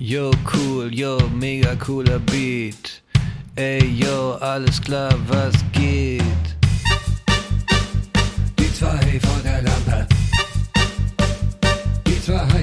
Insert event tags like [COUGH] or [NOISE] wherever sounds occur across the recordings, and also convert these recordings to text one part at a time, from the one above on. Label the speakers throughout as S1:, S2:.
S1: Yo, cool, yo, mega cooler Beat. Ey, yo, alles klar, was geht?
S2: Die zwei vor der Lampe. Die zwei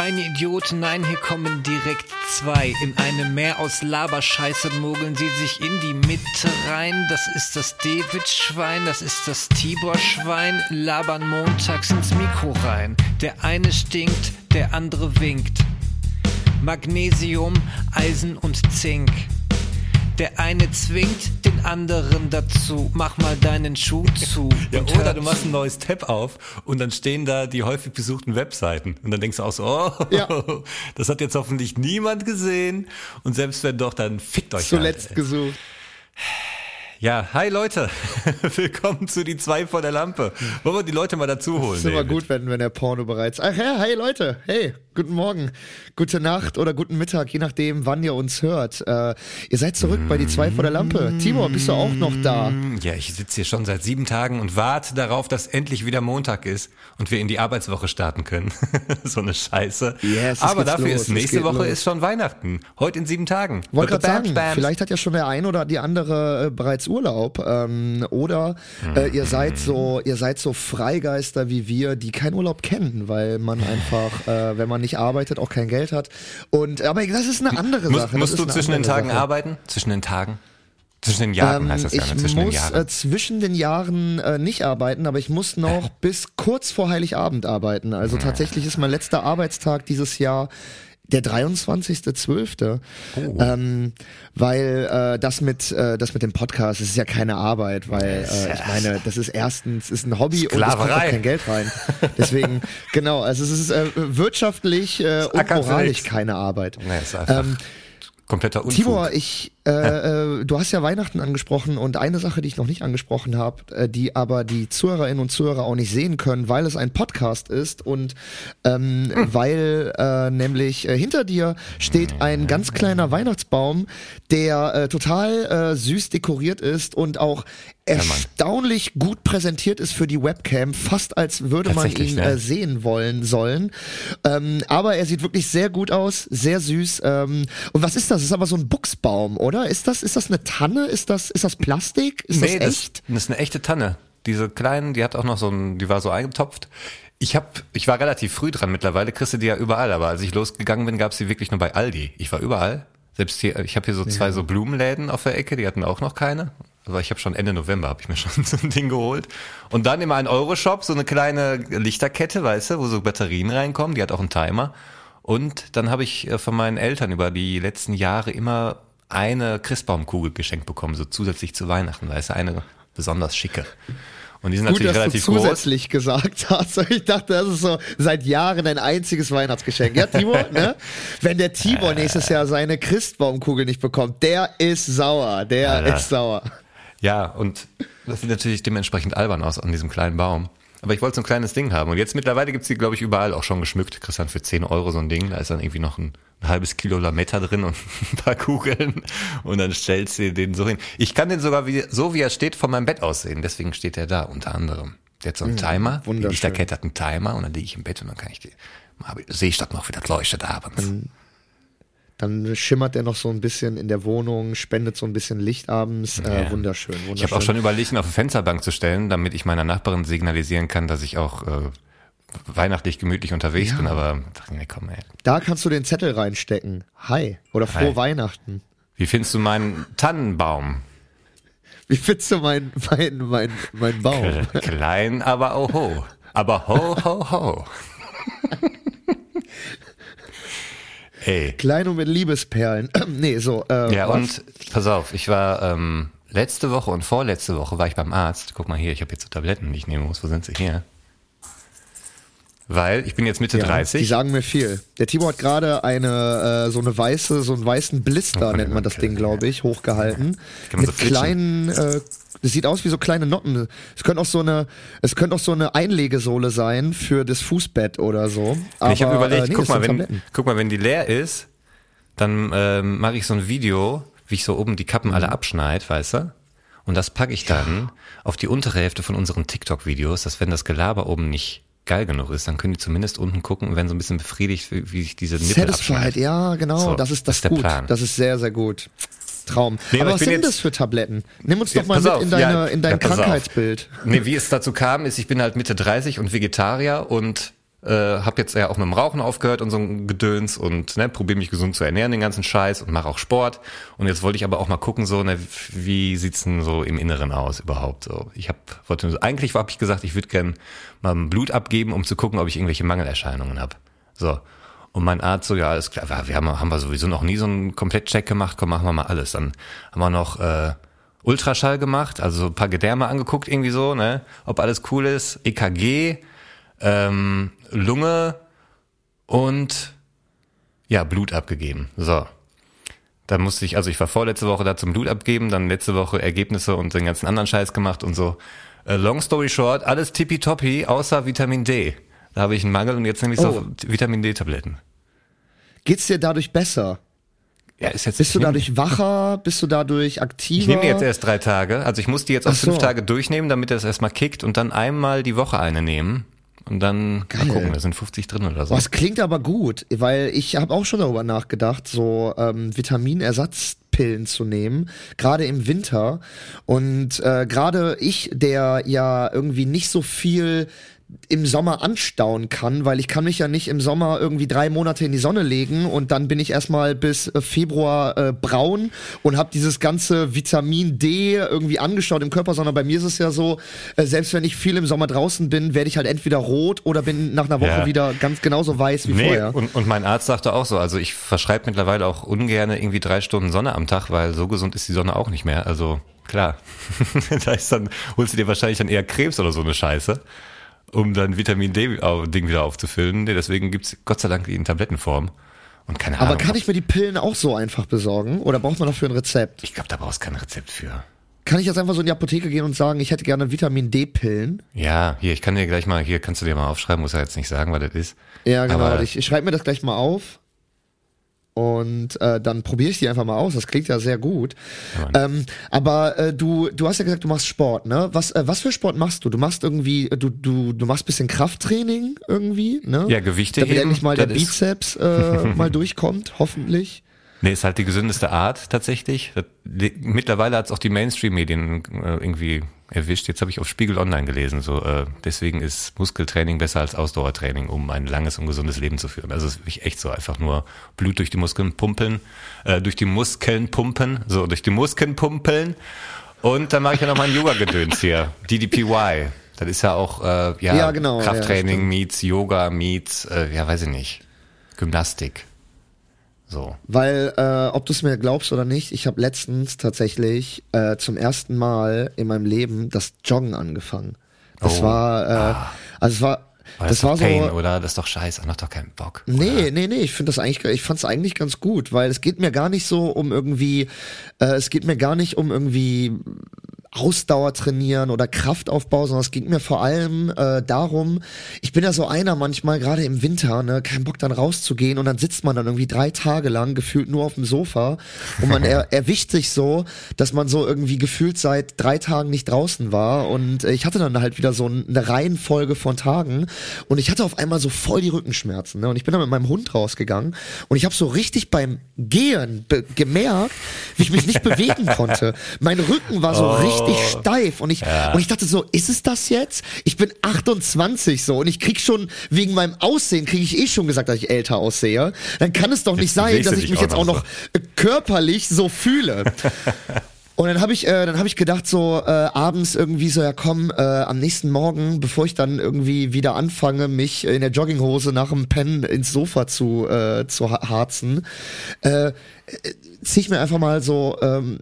S1: ein Idiot, nein, hier kommen direkt zwei. In einem Meer aus Laberscheiße mogeln sie sich in die Mitte rein. Das ist das David-Schwein, das ist das Tibor-Schwein. Labern montags ins Mikro rein. Der eine stinkt, der andere winkt. Magnesium, Eisen und Zink. Der eine zwingt den anderen dazu. Mach mal deinen Schuh zu.
S3: Ja,
S1: und
S3: oder du machst ein neues Tab auf und dann stehen da die häufig besuchten Webseiten. Und dann denkst du auch so, oh,
S4: Ja. [LAUGHS]
S3: das hat jetzt hoffentlich niemand gesehen. Und selbst wenn doch, dann fickt euch
S4: Zuletzt
S3: halt.
S4: gesucht.
S3: Ja, hi Leute. [LAUGHS] Willkommen zu die zwei vor der Lampe. Wollen wir die Leute mal dazu holen?
S4: Ist immer
S3: David?
S4: gut, wenn, wenn der Porno bereits. Ach ja, hey Leute, hey, guten Morgen, gute Nacht oder guten Mittag, je nachdem, wann ihr uns hört. Äh, ihr seid zurück bei die zwei vor der Lampe. Timo, bist du auch noch da?
S3: Ja, ich sitze hier schon seit sieben Tagen und warte darauf, dass endlich wieder Montag ist und wir in die Arbeitswoche starten können. [LAUGHS] so eine Scheiße.
S4: Yes, es
S3: Aber dafür
S4: los,
S3: ist nächste Woche
S4: los.
S3: ist schon Weihnachten. Heute in sieben Tagen.
S4: Wollte gerade sagen,
S3: bam.
S4: vielleicht hat ja schon der ein oder die andere äh, bereits Urlaub. Ähm, oder äh, ihr seid so, ihr seid so Freigeister wie wir, die keinen Urlaub kennen, weil man einfach, äh, wenn man nicht arbeitet, auch kein Geld hat. Und aber das ist eine andere
S3: Muss,
S4: Sache. das
S3: musst du zwischen den Tagen
S4: Sache.
S3: arbeiten? Zwischen den Tagen? Zwischen den Jahren
S4: Ähm,
S3: heißt das ja,
S4: ich
S3: ne? Zwischen den
S4: muss
S3: Jahren.
S4: äh, zwischen den Jahren äh, nicht arbeiten, aber ich muss noch bis kurz vor Heiligabend arbeiten. Also tatsächlich ist mein letzter Arbeitstag dieses Jahr der 23.12.
S3: Oh.
S4: Ähm, weil äh, das mit äh, das mit dem Podcast das ist ja keine Arbeit, weil äh, ich meine, das ist erstens ist ein Hobby und es kommt auch
S3: Sklaverei.
S4: kein Geld rein. [LAUGHS] Deswegen genau, also es ist äh, wirtschaftlich äh, und moralisch keine Arbeit.
S3: Nee, ist einfach
S4: Ähm,
S3: kompletter Unfug.
S4: Tibor, ich, äh, äh, du hast ja Weihnachten angesprochen und eine Sache, die ich noch nicht angesprochen habe, äh, die aber die Zuhörerinnen und Zuhörer auch nicht sehen können, weil es ein Podcast ist und ähm, weil äh, nämlich hinter dir steht ein ganz kleiner Weihnachtsbaum, der total süß dekoriert ist und auch erstaunlich gut präsentiert ist für die Webcam, fast als würde man ihn
S3: ne?
S4: äh, sehen wollen sollen. Ähm, aber er sieht wirklich sehr gut aus, sehr süß. Ähm, und was ist das? Das ist aber so ein Buchsbaum, oder? Ist das, ist das eine Tanne? Ist das, ist das Plastik? Ist
S3: nee,
S4: das echt?
S3: Das, das ist eine echte Tanne. Diese kleinen, die hat auch noch so ein, die war so eingetopft. Ich hab, ich war relativ früh dran. Mittlerweile kriegst du die ja überall, aber als ich losgegangen bin, gab's die wirklich nur bei Aldi. Ich war überall. Selbst hier, ich habe hier so zwei so Blumenläden auf der Ecke, die hatten auch noch keine. Aber ich habe schon Ende November habe ich mir [LAUGHS] schon so ein Ding geholt. Und dann immer ein Euroshop, so eine kleine Lichterkette, weißt du, wo so Batterien reinkommen, die hat auch einen Timer. Und dann habe ich äh, von meinen Eltern über die letzten Jahre immer eine Christbaumkugel geschenkt bekommen, so zusätzlich zu Weihnachten, weißt du, eine besonders schicke. Und die sind
S4: Gut,
S3: natürlich
S4: dass du
S3: relativ groß.
S4: zusätzlich gesagt hast. [LAUGHS] Ich dachte, das ist so seit Jahren ein einziges Weihnachtsgeschenk. Ja, Tibor, [LAUGHS] ne? Wenn der Tibor nächstes Jahr seine Christbaumkugel nicht bekommt, der ist sauer. Der
S3: Alter.
S4: ist sauer.
S3: Ja, und das sieht natürlich dementsprechend albern aus an diesem kleinen Baum. Aber ich wollte so ein kleines Ding haben. Und jetzt mittlerweile gibt's die, glaube ich, überall auch schon geschmückt. Dann für 10 Euro so ein Ding. Da ist dann irgendwie noch ein, ein halbes Kilo Lametta drin und [LAUGHS] ein paar Kugeln. Und dann stellst du den so hin. Ich kann den sogar wie, so, wie er steht, von meinem Bett aus sehen. Deswegen steht er da, unter anderem. Der hat so einen Timer. Die
S4: wunderschön.
S3: Lichterkette hat einen Timer. Und dann liege ich im Bett und dann kann ich die, sehe ich das noch, wie das leuchtet abends.
S4: Dann schimmert er noch so ein bisschen in der Wohnung, spendet so ein bisschen Licht abends. Äh,
S3: Ja.
S4: wunderschön, wunderschön.
S3: Ich habe auch schon überlegt, ihn auf eine Fensterbank zu stellen, damit ich meiner Nachbarin signalisieren kann, dass ich auch äh, weihnachtlich gemütlich unterwegs bin. Aber dachte, nee, komm, ey.
S4: Da kannst du den Zettel reinstecken. Hi. Oder frohe
S3: Hi.
S4: Weihnachten.
S3: Wie findest du meinen Tannenbaum?
S4: Wie findest du mein, mein, mein, mein Baum?
S3: Klein, aber oho. Aber ho, ho, ho. [LAUGHS] Ey.
S4: Klein und mit Liebesperlen. [CLEARS THROAT] nee, so. Äh,
S3: Ja,
S4: was?
S3: und pass auf, ich war ähm, letzte Woche und vorletzte Woche war ich beim Arzt. Guck mal hier, ich habe jetzt so Tabletten, die ich nehmen muss. Wo sind sie hier? weil ich bin jetzt Mitte
S4: Ja,
S3: 30.
S4: Die sagen mir viel. Der Timo hat gerade eine äh, so eine weiße, so einen weißen Blister
S3: Oh,
S4: nennt man das. Ding, glaube ich, hochgehalten.
S3: Man
S4: Mit
S3: so
S4: kleinen, äh, das sieht aus wie so kleine Noppen. Es könnte auch so eine, es könnte auch so eine Einlegesohle sein für das Fußbett oder so. Aber,
S3: ich habe überlegt,
S4: äh, nee,
S3: guck, mal, wenn, guck mal, wenn die leer ist, dann ähm, mache ich so ein Video, wie ich so oben die Kappen
S4: Mhm.
S3: alle abschneid, weißt du? Und das packe ich dann auf die untere Hälfte von unseren TikTok-Videos, dass wenn das Gelaber oben nicht geil genug ist, dann können die zumindest unten gucken und werden so ein bisschen befriedigt, wie, wie ich diese Nippel
S4: Satisfied,
S3: abschneide.
S4: ja, genau.
S3: So,
S4: das ist das,
S3: das ist der
S4: gut.
S3: Plan.
S4: Das ist sehr, sehr gut. Traum.
S3: Nee, aber
S4: was sind das für Tabletten? Nimm uns doch mal mit
S3: auf,
S4: in, deine,
S3: ja,
S4: in dein
S3: ja, auf.
S4: Krankheitsbild.
S3: Nee, wie es dazu kam, ist, ich bin halt Mitte 30 und Vegetarier und äh, habe jetzt ja auch mit dem Rauchen aufgehört und so ein Gedöns und ne, probiere mich gesund zu ernähren, den ganzen Scheiß und mache auch Sport. Und jetzt wollte ich aber auch mal gucken, so ne, wie sieht's denn so im Inneren aus überhaupt? So, ich habe wollte eigentlich habe ich gesagt, ich würde gern mal Blut abgeben, um zu gucken, ob ich irgendwelche Mangelerscheinungen habe. So. Und mein Arzt so, ja, alles klar, wir haben, haben wir sowieso noch nie so einen Komplettcheck gemacht, komm, machen wir mal alles. Dann haben wir noch äh, Ultraschall gemacht, also so ein paar Gedärme angeguckt, irgendwie so, ne, ob alles cool ist, EKG, ähm, Lunge und ja, Blut abgegeben. So. Dann musste ich, also ich war vorletzte Woche da zum Blut abgeben, dann letzte Woche Ergebnisse und den ganzen anderen Scheiß gemacht und so. Äh, long story short, alles tippitoppi, außer Vitamin D. Da habe ich einen Mangel und jetzt nehme ich
S4: Oh.
S3: so Vitamin D-Tabletten.
S4: Geht's dir dadurch besser?
S3: Ja, ist jetzt
S4: Bist du dadurch wacher? Bist du dadurch aktiver?
S3: Ich nehme jetzt erst drei Tage. Also ich muss die jetzt auf
S4: so.
S3: fünf Tage durchnehmen, damit das erstmal kickt und dann einmal die Woche eine nehmen. Und dann
S4: Geil.
S3: mal gucken, da sind 50 drin oder so.
S4: Boah, es klingt aber gut, weil ich habe auch schon darüber nachgedacht, so ähm, Vitaminersatzpillen zu nehmen, gerade im Winter. Und äh, gerade ich, der ja irgendwie nicht so viel im Sommer anstauen kann, weil ich kann mich ja nicht im Sommer irgendwie drei Monate in die Sonne legen und dann bin ich erstmal bis äh, Februar äh, braun und habe dieses ganze Vitamin D irgendwie angestaut im Körper, sondern bei mir ist es ja so, äh, selbst wenn ich viel im Sommer draußen bin, werde ich halt entweder rot oder bin nach einer Woche
S3: Ja.
S4: wieder ganz genauso weiß wie
S3: Nee,
S4: vorher.
S3: und, und mein Arzt sagte auch so, also ich verschreibe mittlerweile auch ungern irgendwie drei Stunden Sonne am Tag, weil so gesund ist die Sonne auch nicht mehr. Also klar, [LAUGHS] da ist dann, holst du dir wahrscheinlich dann eher Krebs oder so eine Scheiße, um dann Vitamin D-Ding wieder aufzufüllen. Nee, deswegen gibt's Gott sei Dank die in Tablettenform. Und keine
S4: Aber
S3: Ahnung.
S4: kann ich mir die Pillen auch so einfach besorgen oder braucht man dafür ein Rezept?
S3: ich glaube, da brauchst du kein Rezept für.
S4: Kann ich jetzt einfach so in die Apotheke gehen und sagen, ich hätte gerne Vitamin D-Pillen?
S3: Ja, hier, ich kann dir gleich mal, hier kannst du dir mal aufschreiben, muss ja jetzt nicht sagen, was das ist.
S4: Ja, genau.
S3: Aber-
S4: ich ich schreibe mir das gleich mal auf. Und äh, dann probiere ich die einfach mal aus. Das klingt ja sehr gut. ähm, aber äh, du, du hast ja gesagt, du machst Sport, ne? Was, äh, was für Sport machst du? Du machst irgendwie, äh, du, du, du machst bisschen Krafttraining irgendwie, ne?
S3: Ja, Gewichte
S4: Damit
S3: heben,
S4: endlich mal der Bizeps äh, [LAUGHS] mal durchkommt, hoffentlich.
S3: Nee, ist halt die gesündeste Art tatsächlich. Mittlerweile hat's auch die Mainstream-Medien äh, irgendwie erwischt. Jetzt habe ich auf Spiegel Online gelesen. So, äh, deswegen ist Muskeltraining besser als Ausdauertraining, um ein langes und gesundes Leben zu führen. Also es ist wirklich echt so einfach nur Blut durch die Muskeln pumpen, äh, durch die Muskeln pumpen, so durch die Muskeln pumpen. Und dann mache ich ja noch mein Yoga-Gedöns hier, DDPY. Das ist ja auch äh, ja,
S4: Ja, genau, ja,
S3: Krafttraining
S4: stimmt.
S3: meets Yoga meets, äh, ja weiß ich nicht, Gymnastik. So.
S4: Weil, äh, ob du es mir glaubst oder nicht, ich habe letztens tatsächlich äh, zum ersten Mal in meinem Leben das Joggen angefangen. Das
S3: Oh.
S4: war, äh, also es war,
S3: Aber
S4: das
S3: ist
S4: war
S3: doch Pain,
S4: so.
S3: oder? Das ist doch scheiße, macht doch keinen Bock.
S4: Nee, nee, nee, ich finde das eigentlich, ich fand es eigentlich ganz gut, weil es geht mir gar nicht so um irgendwie, äh, es geht mir gar nicht um irgendwie Ausdauer trainieren oder Kraftaufbau, sondern es ging mir vor allem äh, darum, ich bin ja so einer manchmal, gerade im Winter, ne, kein Bock dann rauszugehen und dann sitzt man dann irgendwie drei Tage lang gefühlt nur auf dem Sofa und man er, [LAUGHS] erwischt sich so, dass man so irgendwie gefühlt seit drei Tagen nicht draußen war und äh, ich hatte dann halt wieder so eine Reihenfolge von Tagen und ich hatte auf einmal so voll die Rückenschmerzen ne? und ich bin dann mit meinem Hund rausgegangen und ich habe so richtig beim Gehen gemerkt, wie ich mich nicht bewegen konnte. Mein Rücken war so richtig steif und ich und ich dachte so, ist es das jetzt? Ich bin 28 so und ich krieg schon wegen meinem Aussehen kriege ich eh schon gesagt, dass ich älter aussehe. Dann kann es doch nicht
S3: Jetzt
S4: sein, dass ich mich
S3: auch
S4: jetzt auch
S3: noch
S4: noch äh, körperlich so fühle. [LAUGHS] Und dann habe ich, äh, dann habe ich gedacht so äh, abends irgendwie so ja komm äh, am nächsten Morgen, bevor ich dann irgendwie wieder anfange, mich in der Jogginghose nach dem Pennen ins Sofa zu äh, zu ha- harzen, äh, äh, zieh ich mir einfach mal so ähm,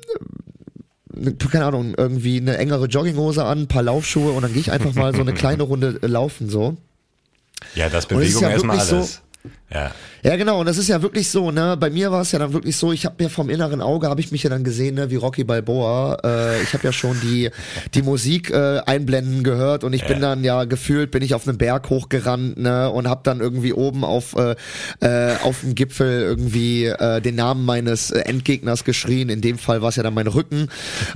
S4: keine Ahnung irgendwie eine engere Jogginghose an, ein paar Laufschuhe und dann gehe ich einfach mal so eine [LAUGHS] kleine Runde äh, laufen so.
S3: Ja, das Bewegung
S4: ja
S3: erstmal
S4: wirklich so-
S3: alles. Ja.
S4: Ja, genau, und das ist ja wirklich so, ne? Bei mir war es ja dann wirklich so, ich habe mir vom inneren Auge habe ich mich ja dann gesehen, ne, wie Rocky Balboa. Äh, ich habe ja schon die die Musik äh, einblenden gehört und ich bin dann ja gefühlt bin ich auf einem Berg hochgerannt, ne, und habe dann irgendwie oben auf äh, äh, auf dem Gipfel irgendwie äh, den Namen meines äh, Endgegners geschrien. In dem Fall war es ja dann mein Rücken.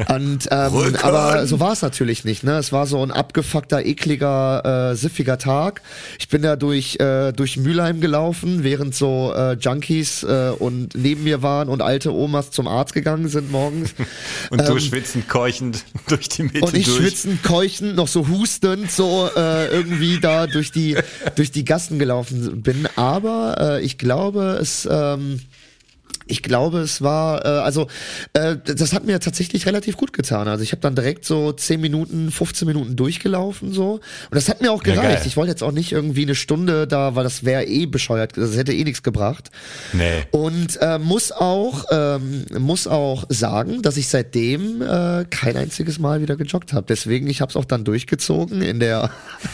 S4: Und ähm,
S3: Rücken!
S4: aber so war es natürlich nicht, ne? Es war so ein abgefuckter, ekliger, äh, siffiger Tag. Ich bin da durch äh, durch Mülheim gelaufen, während so äh, Junkies äh, und neben mir waren und alte Omas zum Arzt gegangen sind morgens. [LAUGHS]
S3: Und du
S4: Ähm,
S3: schwitzend, keuchend [LAUGHS] durch die Mitte
S4: und ich
S3: durch.
S4: schwitzend, keuchend, noch so hustend, so äh, irgendwie da durch die [LAUGHS] durch die Gassen gelaufen bin. Aber äh, ich glaube, es ähm, ich glaube, es war, äh, also äh, das hat mir tatsächlich relativ gut getan. Also ich habe dann direkt so 10 Minuten, 15 Minuten durchgelaufen so. Und das hat mir auch
S3: Ja,
S4: gereicht.
S3: geil.
S4: ich wollte jetzt auch nicht irgendwie eine Stunde da, weil das wäre eh bescheuert, das hätte eh nichts gebracht.
S3: Nee.
S4: Und äh, muss auch ähm, muss auch sagen, dass ich seitdem äh, kein einziges Mal wieder gejoggt habe. Deswegen ich habe es auch dann durchgezogen in der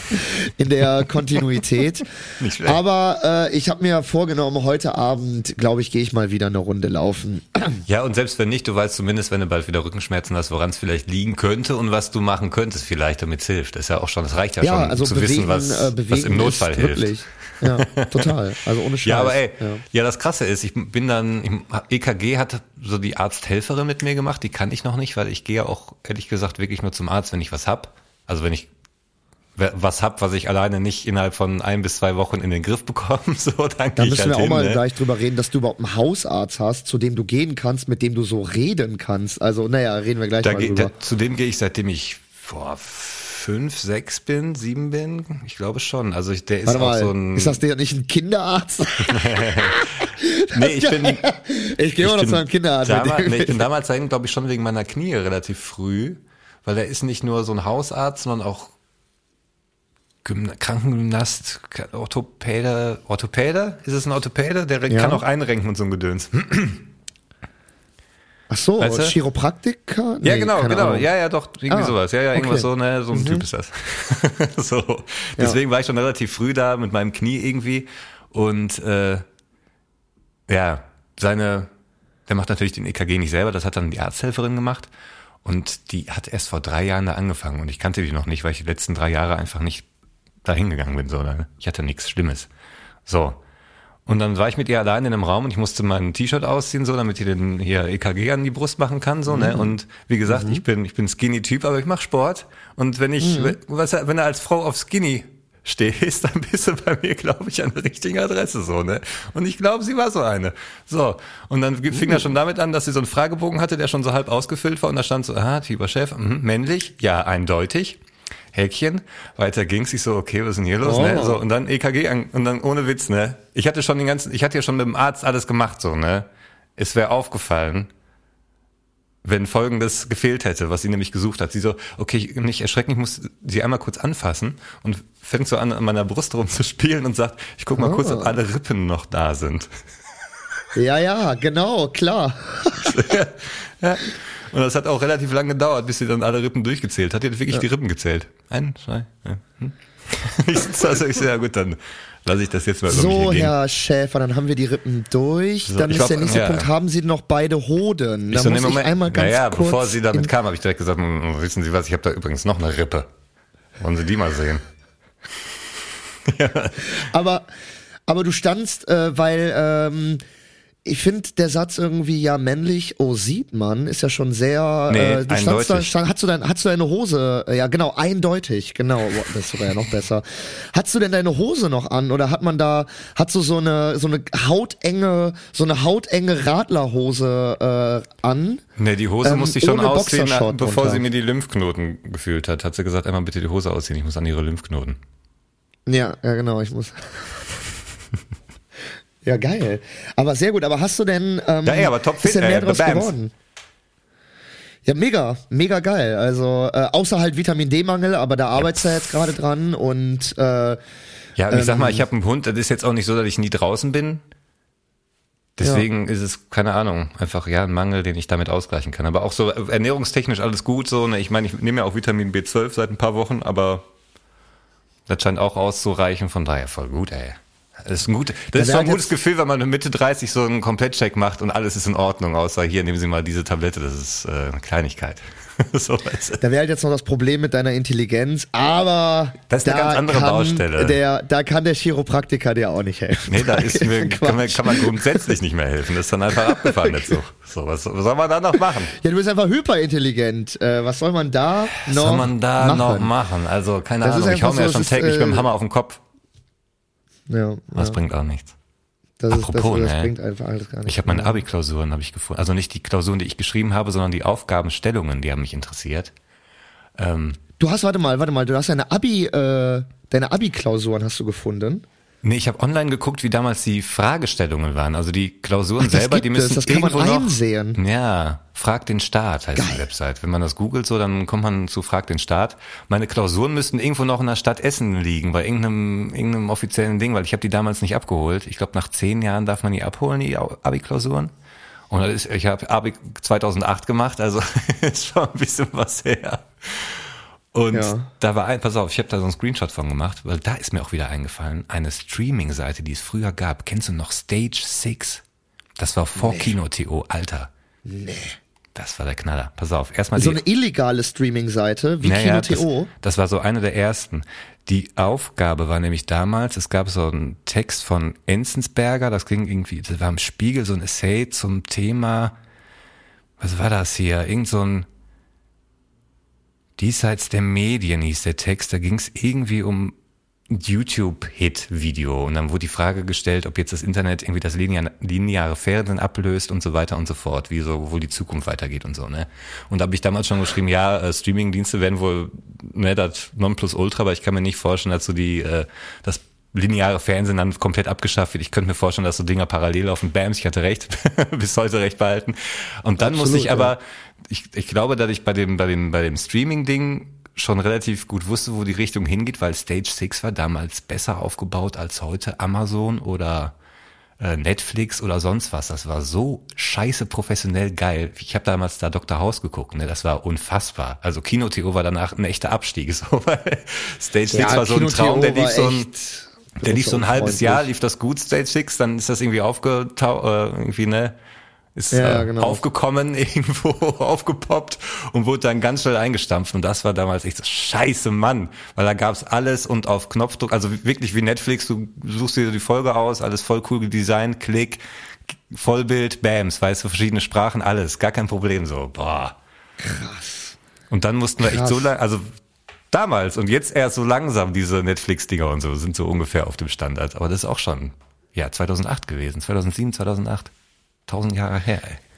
S4: [LAUGHS] in der Kontinuität. [LAUGHS] Aber äh, ich habe mir vorgenommen, heute Abend, glaube ich, gehe ich mal wieder eine Runde laufen.
S3: Ja, und selbst wenn nicht, du weißt zumindest, wenn du bald wieder Rückenschmerzen hast, woran es vielleicht liegen könnte und was du machen könntest vielleicht, damit es hilft. Das ist ja auch schon, das reicht ja,
S4: Ja,
S3: schon,
S4: also
S3: zu
S4: bewegen,
S3: wissen, was,
S4: äh,
S3: was im Notfall
S4: ist
S3: hilft.
S4: wirklich. Ja, total. Also ohne Scheiß. [LAUGHS]
S3: Ja, aber ey,
S4: Ja.
S3: ja. das Krasse ist, ich bin dann, EKG hat so die Arzthelferin mit mir gemacht, die kann ich noch nicht, weil ich gehe ja auch, ehrlich gesagt, wirklich nur zum Arzt, wenn ich was hab. Also wenn ich was hab, was ich alleine nicht innerhalb von ein bis zwei Wochen in den Griff bekomme, [LAUGHS] so, dann
S4: Da
S3: gehe ich
S4: müssen
S3: halt
S4: wir auch
S3: hin,
S4: mal
S3: ne?
S4: gleich drüber reden, dass du überhaupt einen Hausarzt hast, zu dem du gehen kannst, mit dem du so reden kannst. Also, naja, reden wir gleich
S3: Da
S4: mal drüber.
S3: da, zudem gehe ich, seitdem ich vor fünf, sechs bin, sieben bin. Ich glaube schon. Also ich, der ist
S4: Warte
S3: auch
S4: mal,
S3: so ein.
S4: ist das der nicht ein Kinderarzt? [LAUGHS]
S3: nee, ich bin. [LAUGHS]
S4: ich gehe immer noch zu einem Kinderarzt.
S3: Damals,
S4: dem-
S3: nee, ich bin damals dahin, glaube ich, schon wegen meiner Knie relativ früh, weil der ist nicht nur so ein Hausarzt, sondern auch Gymna Krankengymnast, Orthopäde, Orthopäde? Ist es ein Orthopäde? Der
S4: Ja.
S3: kann auch einrenken und so ein Gedöns.
S4: Ach so,
S3: Weißt du?
S4: Chiropraktiker?
S3: Ja,
S4: Nee,
S3: genau,
S4: keine
S3: genau.
S4: Ahnung.
S3: Ja, ja, doch, irgendwie
S4: Ah,
S3: sowas. Ja, ja, irgendwas
S4: okay.
S3: so, ne, so ein Typ ist das. [LAUGHS] so. Deswegen war ich schon relativ früh da mit meinem Knie irgendwie und äh, ja, seine, der macht natürlich den EKG nicht selber, das hat dann die Arzthelferin gemacht und die hat erst vor drei Jahren da angefangen und ich kannte die noch nicht, weil ich die letzten drei Jahre einfach nicht dahin gegangen bin, so, ne? Ich hatte nichts Schlimmes. So. Und dann war ich mit ihr allein in einem Raum und ich musste mein T-Shirt ausziehen, so, damit ich den hier EKG an die Brust machen kann, so, ne? Und wie gesagt, ich bin, ich bin skinny Typ, aber ich mache Sport. Und wenn ich, was, wenn du als Frau auf skinny stehst, [LAUGHS] dann bist du bei mir, glaube ich, an der richtigen Adresse, so, ne? Und ich glaube, sie war so eine. So. Und dann fing das schon damit an, dass sie so einen Fragebogen hatte, der schon so halb ausgefüllt war und da stand so, aha, Tibor Chef, mhm, männlich, ja, eindeutig. Häkchen, weiter ging's, ich so, okay, was ist denn hier los,
S4: Oh.
S3: ne? So, und dann EKG an, und dann ohne Witz, ne? Ich hatte schon den ganzen, ich hatte ja schon mit dem Arzt alles gemacht, so, ne? Es wäre aufgefallen, wenn Folgendes gefehlt hätte, was sie nämlich gesucht hat. Sie so, okay, ich- nicht erschrecken, ich muss sie einmal kurz anfassen und fängt so an, an meiner Brust rumzuspielen und sagt, ich guck mal kurz, ob alle Rippen noch da sind.
S4: Ja, ja, genau, klar. [LAUGHS]
S3: Und das hat auch relativ lange gedauert, bis sie dann alle Rippen durchgezählt hat. Die hat wirklich die Rippen gezählt. Ein, zwei, ja. hm. [LAUGHS] Ich sitze da so, ich so, ja gut, dann lasse ich das jetzt mal über
S4: So,
S3: ergehen.
S4: Herr Schäfer, dann haben wir die Rippen durch.
S3: So,
S4: dann
S3: ich
S4: ist
S3: war-
S4: der nächste
S3: ja.
S4: Punkt, haben Sie noch beide Hoden?
S3: Ich
S4: Da
S3: so,
S4: muss
S3: nee,
S4: ich
S3: Moment.
S4: einmal ganz
S3: naja,
S4: kurz
S3: bevor sie damit kam, habe ich direkt gesagt, "Hm, wissen Sie was, ich habe da übrigens noch eine Rippe. Wollen Sie die mal sehen? [LAUGHS]
S4: Aber, aber du standst, äh, weil ähm, ich finde, der Satz irgendwie ja männlich, oh sieht man, ist ja schon sehr.
S3: Nee,
S4: äh, du standst da, stand, hast du dein, hast du deine Hose? äh, Ja, genau, eindeutig, genau. Das ist sogar ja noch besser. Hast du denn deine Hose noch an oder hat man da, hat so so eine so eine hautenge, so eine hautenge Radlerhose äh, an?
S3: Nee, die Hose
S4: Ähm,
S3: musste ich schon ausziehen,
S4: Boxershort
S3: bevor
S4: drunter.
S3: sie mir die Lymphknoten gefühlt hat. Hat sie gesagt, einmal bitte die Hose ausziehen, ich muss an ihre Lymphknoten.
S4: Ja, ja, genau, ich muss. Ja, geil. Aber sehr gut. Aber hast du denn. Ähm,
S3: Ja, ey, aber topfit,
S4: ist denn mehr
S3: äh,
S4: draus geworden? Ja, mega, mega geil. Also, äh, außer halt Vitamin D-Mangel, aber da arbeitest du ja jetzt gerade dran und äh,
S3: Ja, und ich sag
S4: Ähm.
S3: mal, ich habe einen Hund, das ist jetzt auch nicht so, dass ich nie draußen bin. Deswegen ist es, keine Ahnung, einfach ja ein Mangel, den ich damit ausgleichen kann. Aber auch so äh, ernährungstechnisch alles gut so. Ne? Ich meine, ich nehme ja auch Vitamin B12 seit ein paar Wochen, aber Das scheint auch auszureichen, von daher voll gut, ey. Das ist ein, gut, das ist ein gutes Gefühl, wenn man in Mitte 30 so einen Komplettcheck macht und alles ist in Ordnung, außer hier nehmen Sie mal diese Tablette, das ist äh, eine Kleinigkeit. [LAUGHS] so.
S4: Da wäre halt jetzt noch das Problem mit deiner Intelligenz, aber
S3: Das ist eine
S4: da
S3: ganz andere
S4: kann
S3: Baustelle.
S4: Der, da kann der Chiropraktiker dir auch nicht helfen.
S3: Nee, da ist [LAUGHS] mir, kann, man, kann man grundsätzlich nicht mehr helfen. Das ist dann einfach abgefahren, der Zug. So, was, was soll man da noch machen?
S4: Ja, du bist einfach hyperintelligent. Äh, was soll man da
S3: Was
S4: noch
S3: soll man da
S4: machen?
S3: noch machen? Also, keine
S4: Das
S3: Ahnung, ich hau mir ja
S4: so,
S3: schon
S4: es ist,
S3: täglich mit dem
S4: äh,
S3: Hammer auf den Kopf.
S4: Ja,
S3: Das
S4: ja.
S3: bringt auch nichts.
S4: Das, ist, das,
S3: Apropos,
S4: das
S3: ne?
S4: bringt einfach alles gar nicht.
S3: Ich habe meine Abi-Klausuren habe ich gefunden. Also nicht die Klausuren, die ich geschrieben habe, sondern die Aufgabenstellungen, die haben mich interessiert. Ähm,
S4: Du hast, warte mal, warte mal, du hast deine Abi, äh, deine Abi-Klausuren hast du gefunden.
S3: Nee, ich habe online geguckt, wie damals die Fragestellungen waren. Also die Klausuren
S4: Ach,
S3: selber, die
S4: gibt es,
S3: müssen
S4: das kann man
S3: irgendwo noch,
S4: einsehen.
S3: Ja, Frag den Staat heißt die
S4: Geil.
S3: Website. Wenn man das googelt, so, dann kommt man zu Frag den Staat. Meine Klausuren müssten irgendwo noch in der Stadt Essen liegen, bei irgendeinem, irgendeinem offiziellen Ding, weil ich habe die damals nicht abgeholt. Ich glaube, nach zehn Jahren darf man die abholen, die Au- Abi-Klausuren. Und ist, ich habe Abi 2008 gemacht, also [LAUGHS] ist schon ein bisschen was her. Und
S4: Ja.
S3: da war ein, pass auf, ich habe da so einen Screenshot von gemacht, weil da ist mir auch wieder eingefallen, eine Streaming-Seite, die es früher gab. Kennst du noch Stage 6? Das war vor Kino.to, Alter.
S4: Nee.
S3: Das war der Knaller. Pass auf, erstmal
S4: So eine illegale Streaming-Seite wie
S3: naja,
S4: Kino.to.
S3: Das, das war so eine der ersten. Die Aufgabe war nämlich damals, es gab so einen Text von Enzensberger, das ging irgendwie, das war im Spiegel so ein Essay zum Thema, was war das hier? Irgend so ein Diesseits der Medien hieß der Text, da ging es irgendwie um YouTube-Hit-Video und dann wurde die Frage gestellt, ob jetzt das Internet irgendwie das lineare, lineare Fernsehen ablöst und so weiter und so fort, wie so wohl die Zukunft weitergeht und so, ne? Und da habe ich damals schon geschrieben, ja, äh, Streaming-Dienste werden wohl ne, das Nonplusultra, aber ich kann mir nicht vorstellen, dass so die äh, das lineare Fernsehen dann komplett abgeschafft wird. Ich könnte mir vorstellen, dass so Dinger parallel laufen. Bams, ich hatte recht, [LAUGHS] bis heute recht behalten. Und dann
S4: Absolut,
S3: musste ich
S4: ja.
S3: Ich, ich glaube, dass ich bei dem, bei dem, bei dem Streaming-Ding schon relativ gut wusste, wo die Richtung hingeht, weil Stage 6 war damals besser aufgebaut als heute Amazon oder äh, Netflix oder sonst was. Das war so scheiße professionell geil. Ich habe damals da Dr. House geguckt, ne? Das war unfassbar. Also Kino.to war danach ein echter Abstieg. [LAUGHS] So, weil Stage 6 war so ein Traum, der lief so ein, der lief so ein halbes. Jahr, lief das gut, Stage 6, dann ist das irgendwie aufgetau äh, irgendwie, ne? Ist
S4: Ja,
S3: äh,
S4: genau.
S3: aufgekommen, [LAUGHS] irgendwo aufgepoppt und wurde dann ganz schnell eingestampft. Und das war damals echt so, scheiße Mann, weil da gab's alles und auf Knopfdruck, also wirklich wie Netflix, du suchst dir die Folge aus, alles voll cool designt, Klick, Vollbild, Bams, weißt du, verschiedene Sprachen, alles, gar kein Problem so. Boah. Krass. Und dann mussten wir echt
S4: Krass.
S3: so lange, also damals und jetzt erst so langsam diese Netflix-Dinger und so sind so ungefähr auf dem Standard. Aber das ist auch schon, ja, 2008 gewesen, 2007, 2008. Tausend Jahre her, ey.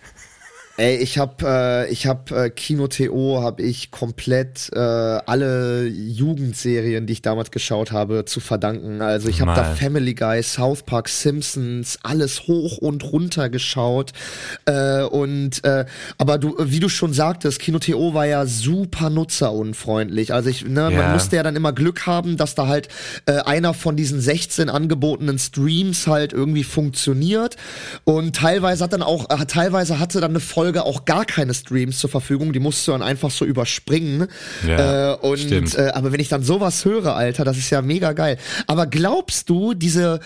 S4: Ey, ich hab, äh, ich hab äh, Kino.to, hab ich komplett äh, alle Jugendserien, die ich damals geschaut habe, zu verdanken. Also ich habe da. Family Guy, South Park, Simpsons, alles hoch und runter geschaut. Äh, und äh, aber du, wie du schon sagtest, Kino.to war ja super nutzerunfreundlich. Also ich, ne, man
S3: Ja.
S4: musste ja dann immer Glück haben, dass da halt äh, einer von diesen 16 angebotenen Streams halt irgendwie funktioniert. Und teilweise hat dann auch, äh, teilweise hatte dann eine Folge auch gar keine Streams zur Verfügung, die musst du dann einfach so überspringen.
S3: Ja,
S4: äh, und äh, aber wenn ich dann sowas höre, Alter, das ist ja mega geil. Aber glaubst du, diese,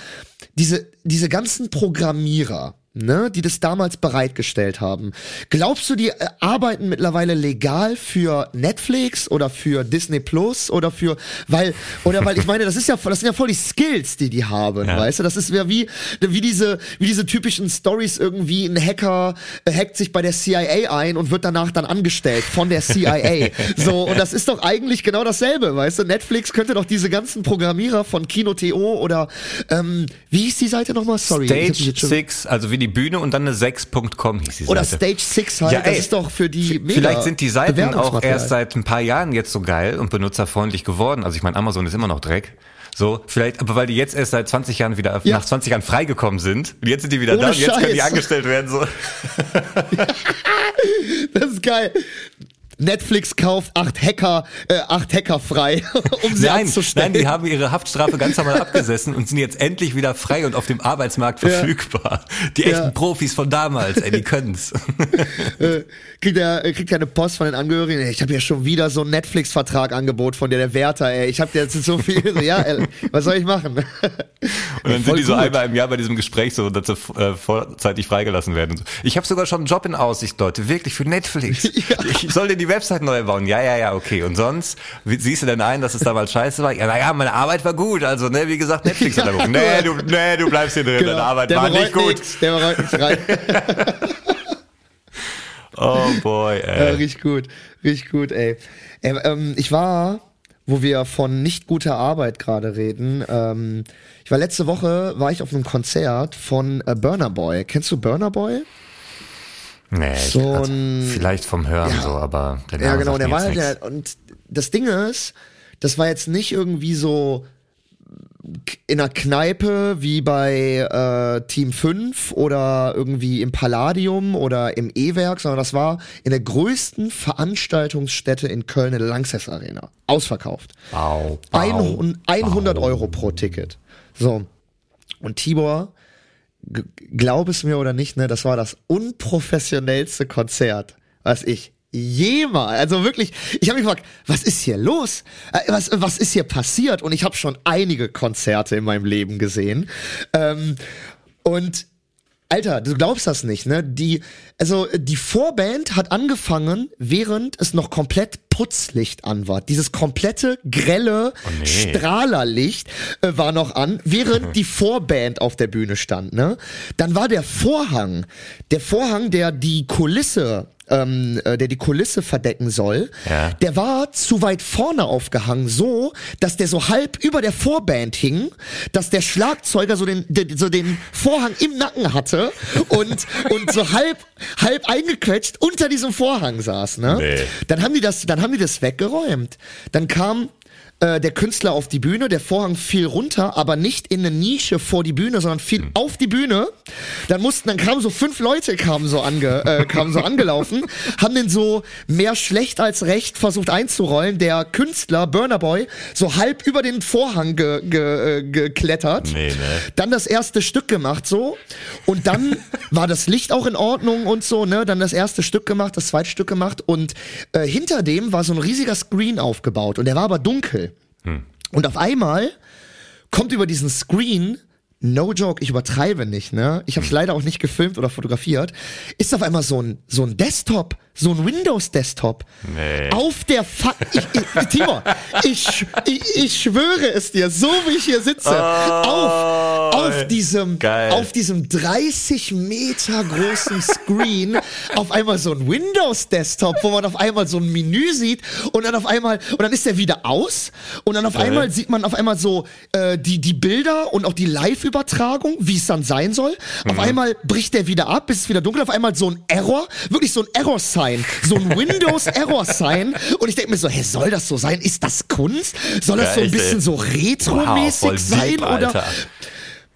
S4: diese, diese ganzen Programmierer, ne, die das damals bereitgestellt haben, glaubst du, die äh, arbeiten mittlerweile legal für Netflix oder für Disney Plus oder für, weil, oder weil ich [LAUGHS] meine, das ist ja, das sind ja voll die Skills, die die haben,
S3: Ja.
S4: weißt du? Das ist ja wie, wie diese, wie diese typischen Stories irgendwie, ein Hacker äh, hackt sich bei der CIA ein und wird danach dann angestellt von der CIA. [LAUGHS] so, und das ist doch eigentlich genau dasselbe, weißt du? Netflix könnte doch diese ganzen Programmierer von Kino.to oder, ähm, wie hieß die Seite nochmal? Sorry.
S3: Stage
S4: jetzt schon-
S3: 6, also wie die Bühne und dann eine 6.com hieß die
S4: Oder
S3: Seite.
S4: Stage 6 halt,
S3: Ja, ey,
S4: das ist doch für die mega
S3: Vielleicht sind die Seiten auch erst seit ein paar Jahren jetzt so geil und benutzerfreundlich geworden. Also ich meine, Amazon ist immer noch Dreck. So, vielleicht, aber weil die jetzt erst seit 20 Jahren wieder,
S4: Ja.
S3: nach 20 Jahren freigekommen sind, und jetzt sind die wieder
S4: Ohne
S3: da und jetzt können die
S4: Scheiß.
S3: angestellt werden, so. [LAUGHS]
S4: Das ist geil. Netflix kauft acht Hacker, äh, acht Hacker frei, [LAUGHS] um sie
S3: Nein, nein, die haben ihre Haftstrafe ganz normal abgesessen und sind jetzt endlich wieder frei und auf dem Arbeitsmarkt verfügbar. Die echten
S4: Ja.
S3: Profis von damals, ey, die können's. [LAUGHS]
S4: äh, kriegt er äh, kriegt er eine Post von den Angehörigen. ey, Ich habe ja schon wieder so ein Netflix-Vertrag Angebot von dir, der Wärter. Ey, ich habe jetzt so viel. So, [LAUGHS] ja, ey, was soll ich machen?
S3: Und dann sind die so
S4: gut.
S3: einmal im Jahr bei diesem Gespräch so, dass sie äh, vorzeitig freigelassen werden. So. Ich habe sogar schon einen Job in Aussicht, Leute, wirklich für Netflix. Ich soll dir die Website neu bauen. Ja, ja, ja, okay. Und sonst, wie, siehst du denn ein, dass es damals scheiße war? Ja, naja, meine Arbeit war gut. Also, ne, wie gesagt, Netflix hat er geguckt. Nee, du, nee, du bleibst hier drin. Deine Arbeit
S4: Genau. der
S3: war nicht gut.
S4: nix, der bereut nichts rein. [LAUGHS]
S3: Oh boy,
S4: Ja,
S3: ey.
S4: richtig gut, richtig gut, ey. ey ähm, ich war, wo wir von nicht guter Arbeit gerade reden, ähm, ich war letzte Woche, war ich auf einem Konzert von äh, Burner Boy. Kennst du Burner Boy?
S3: Nee, ich-
S4: So
S3: also,
S4: ein-
S3: vielleicht vom Hören
S4: Ja.
S3: so, aber der
S4: Ja,
S3: Name
S4: genau,
S3: sagt
S4: der
S3: mir
S4: war halt der, und das Ding ist, das war jetzt nicht irgendwie so in einer Kneipe wie bei äh, Team 5 oder irgendwie im Palladium oder im E-Werk, sondern das war in der größten Veranstaltungsstätte in Köln, in der Lanxess Arena. Ausverkauft.
S3: Au, au,
S4: 100, 100 Euro pro Ticket. So. Und Tibor, glaub es mir oder nicht, ne, das war das unprofessionellste Konzert, was ich jemals, also wirklich, ich habe mich gefragt, was ist hier los? Äh, Was, was ist hier passiert? Und ich habe schon einige Konzerte in meinem Leben gesehen. Ähm, und Alter, du glaubst das nicht, ne? Die, also die Vorband hat angefangen, während es noch komplett Putzlicht an war. Dieses komplette grelle
S3: nee.
S4: Strahlerlicht äh, war noch an, während die Vorband auf der Bühne stand, ne? Dann war der Vorhang, der Vorhang, der die Kulisse ähm, äh, der die Kulisse verdecken soll,
S3: Ja.
S4: der war zu weit vorne aufgehangen, so, dass der so halb über der Vorband hing, dass der Schlagzeuger so den, den so den Vorhang im Nacken hatte und [LAUGHS] und so halb halb eingequetscht unter diesem Vorhang saß, ne?
S3: Nee.
S4: Dann haben die das, dann haben die das weggeräumt. Dann kam äh, der Künstler auf die Bühne, der Vorhang fiel runter, aber nicht in eine Nische vor die Bühne, sondern fiel
S3: Hm.
S4: auf die Bühne. Dann mussten, dann kamen so fünf Leute kamen so ange, äh, kamen so angelaufen, [LAUGHS] haben den so mehr schlecht als recht versucht einzurollen. Der Künstler Burner Boy so halb über den Vorhang ge, ge, äh, geklettert.
S3: Nee, ne?
S4: Dann das erste Stück gemacht so und dann [LAUGHS] war das Licht auch in Ordnung und so, ne? Dann das erste Stück gemacht, das zweite Stück gemacht und äh, hinter dem war so ein riesiger Screen aufgebaut und der war aber dunkel. Und auf einmal kommt über diesen Screen No joke, ich übertreibe nicht, ne? Ich habe es leider auch nicht gefilmt oder fotografiert. Ist auf einmal so ein so ein Desktop, so ein Windows Desktop
S3: Nee.
S4: auf der Fa ich, ich, Timo, ich, ich, ich schwöre es dir, so wie ich hier sitze, auf auf diesem
S3: Geil.
S4: auf diesem 30 Meter großen Screen auf einmal so ein Windows Desktop, wo man auf einmal so ein Menü sieht und dann auf einmal und dann ist er wieder aus und dann auf einmal sieht man auf einmal so äh, die die Bilder und auch die Live-Übertragung, wie es dann sein soll. Auf einmal bricht der wieder ab, bis es wieder dunkel. Auf einmal so ein Error, wirklich so ein Error-Sign, so ein Windows-Error-Sign. Und ich denke mir so, hä, soll das so sein? Ist das Kunst? Soll das so ein bisschen so retromäßig
S3: Wow,
S4: sein
S3: deep,
S4: oder?
S3: Alter.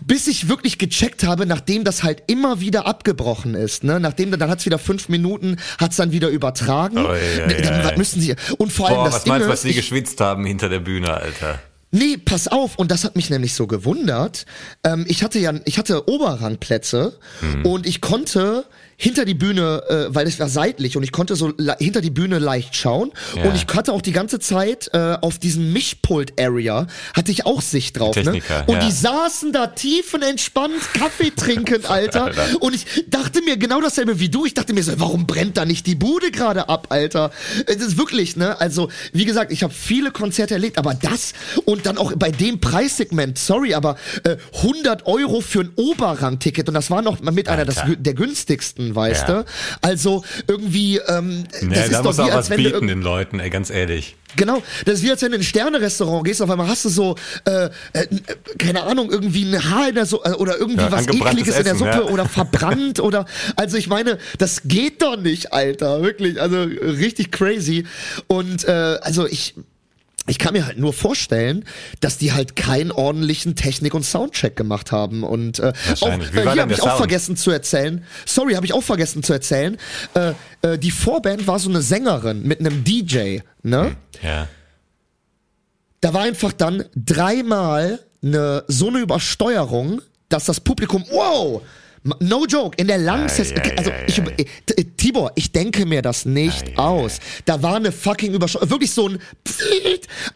S4: bis ich wirklich gecheckt habe, nachdem das halt immer wieder abgebrochen ist, ne, nachdem dann hat's wieder fünf Minuten, hat's dann wieder übertragen.
S3: Oh, ja,
S4: Ne, dann,
S3: ja,
S4: was
S3: ja.
S4: müssen sie? Und vor allem
S3: Boah,
S4: das
S3: was
S4: Ding
S3: meinst du, was
S4: ich,
S3: geschwitzt haben hinter der Bühne, Alter?
S4: Nee, pass auf, und das hat mich nämlich so gewundert. Ähm, ich hatte ja, ich hatte Oberrangplätze
S3: Mhm.
S4: und ich konnte hinter die Bühne, äh, weil es war seitlich und ich konnte so hinter die Bühne leicht schauen
S3: Ja.
S4: und ich hatte auch die ganze Zeit äh, auf diesen Mischpult-Area hatte ich auch Sicht drauf. Ne?
S3: Techniker,
S4: Und
S3: ja.
S4: die saßen da tiefenentspannt Kaffee trinkend, [LAUGHS] Alter. Und ich dachte mir genau dasselbe wie du. Ich dachte mir so, warum brennt da nicht die Bude gerade ab, Alter? Es ist wirklich, ne? Also, wie gesagt, ich habe viele Konzerte erlebt, aber das und dann auch bei dem Preissegment, sorry, aber äh, 100 Euro für ein Oberrang-Ticket und das war noch mit einer das, der günstigsten, weißt
S3: Ja.
S4: du? Also irgendwie, ähm,
S3: Nee,
S4: das ist
S3: da
S4: doch wie,
S3: auch
S4: als
S3: was
S4: wenn
S3: bieten den Leuten, ey, ganz ehrlich.
S4: Genau, das ist wie als wenn du in ein Sterne-Restaurant gehst, auf einmal hast du so, äh, äh, keine Ahnung, irgendwie ein Haar in der Suppe oder irgendwie
S3: Ja,
S4: was ekliges in der
S3: Essen,
S4: Suppe
S3: ja.
S4: oder verbrannt [LAUGHS] oder, also ich meine, das geht doch nicht, Alter, wirklich, also richtig crazy und äh, also ich ich kann mir halt nur vorstellen, dass die halt keinen ordentlichen Technik- und Soundcheck gemacht haben. Und äh, auch, äh, hier habe ich auch vergessen zu erzählen. Sorry, habe ich auch vergessen zu erzählen. Äh, äh, die Vorband war so eine Sängerin mit einem DJ. Ne?
S3: Ja.
S4: Da war einfach dann dreimal eine, so eine Übersteuerung, dass das Publikum, wow, no joke, in der Langsess,
S3: Ei, ei,
S4: also ich, äh, Tibor, ich denke mir das nicht aus. Da war eine fucking Übersteuerung, wirklich so ein,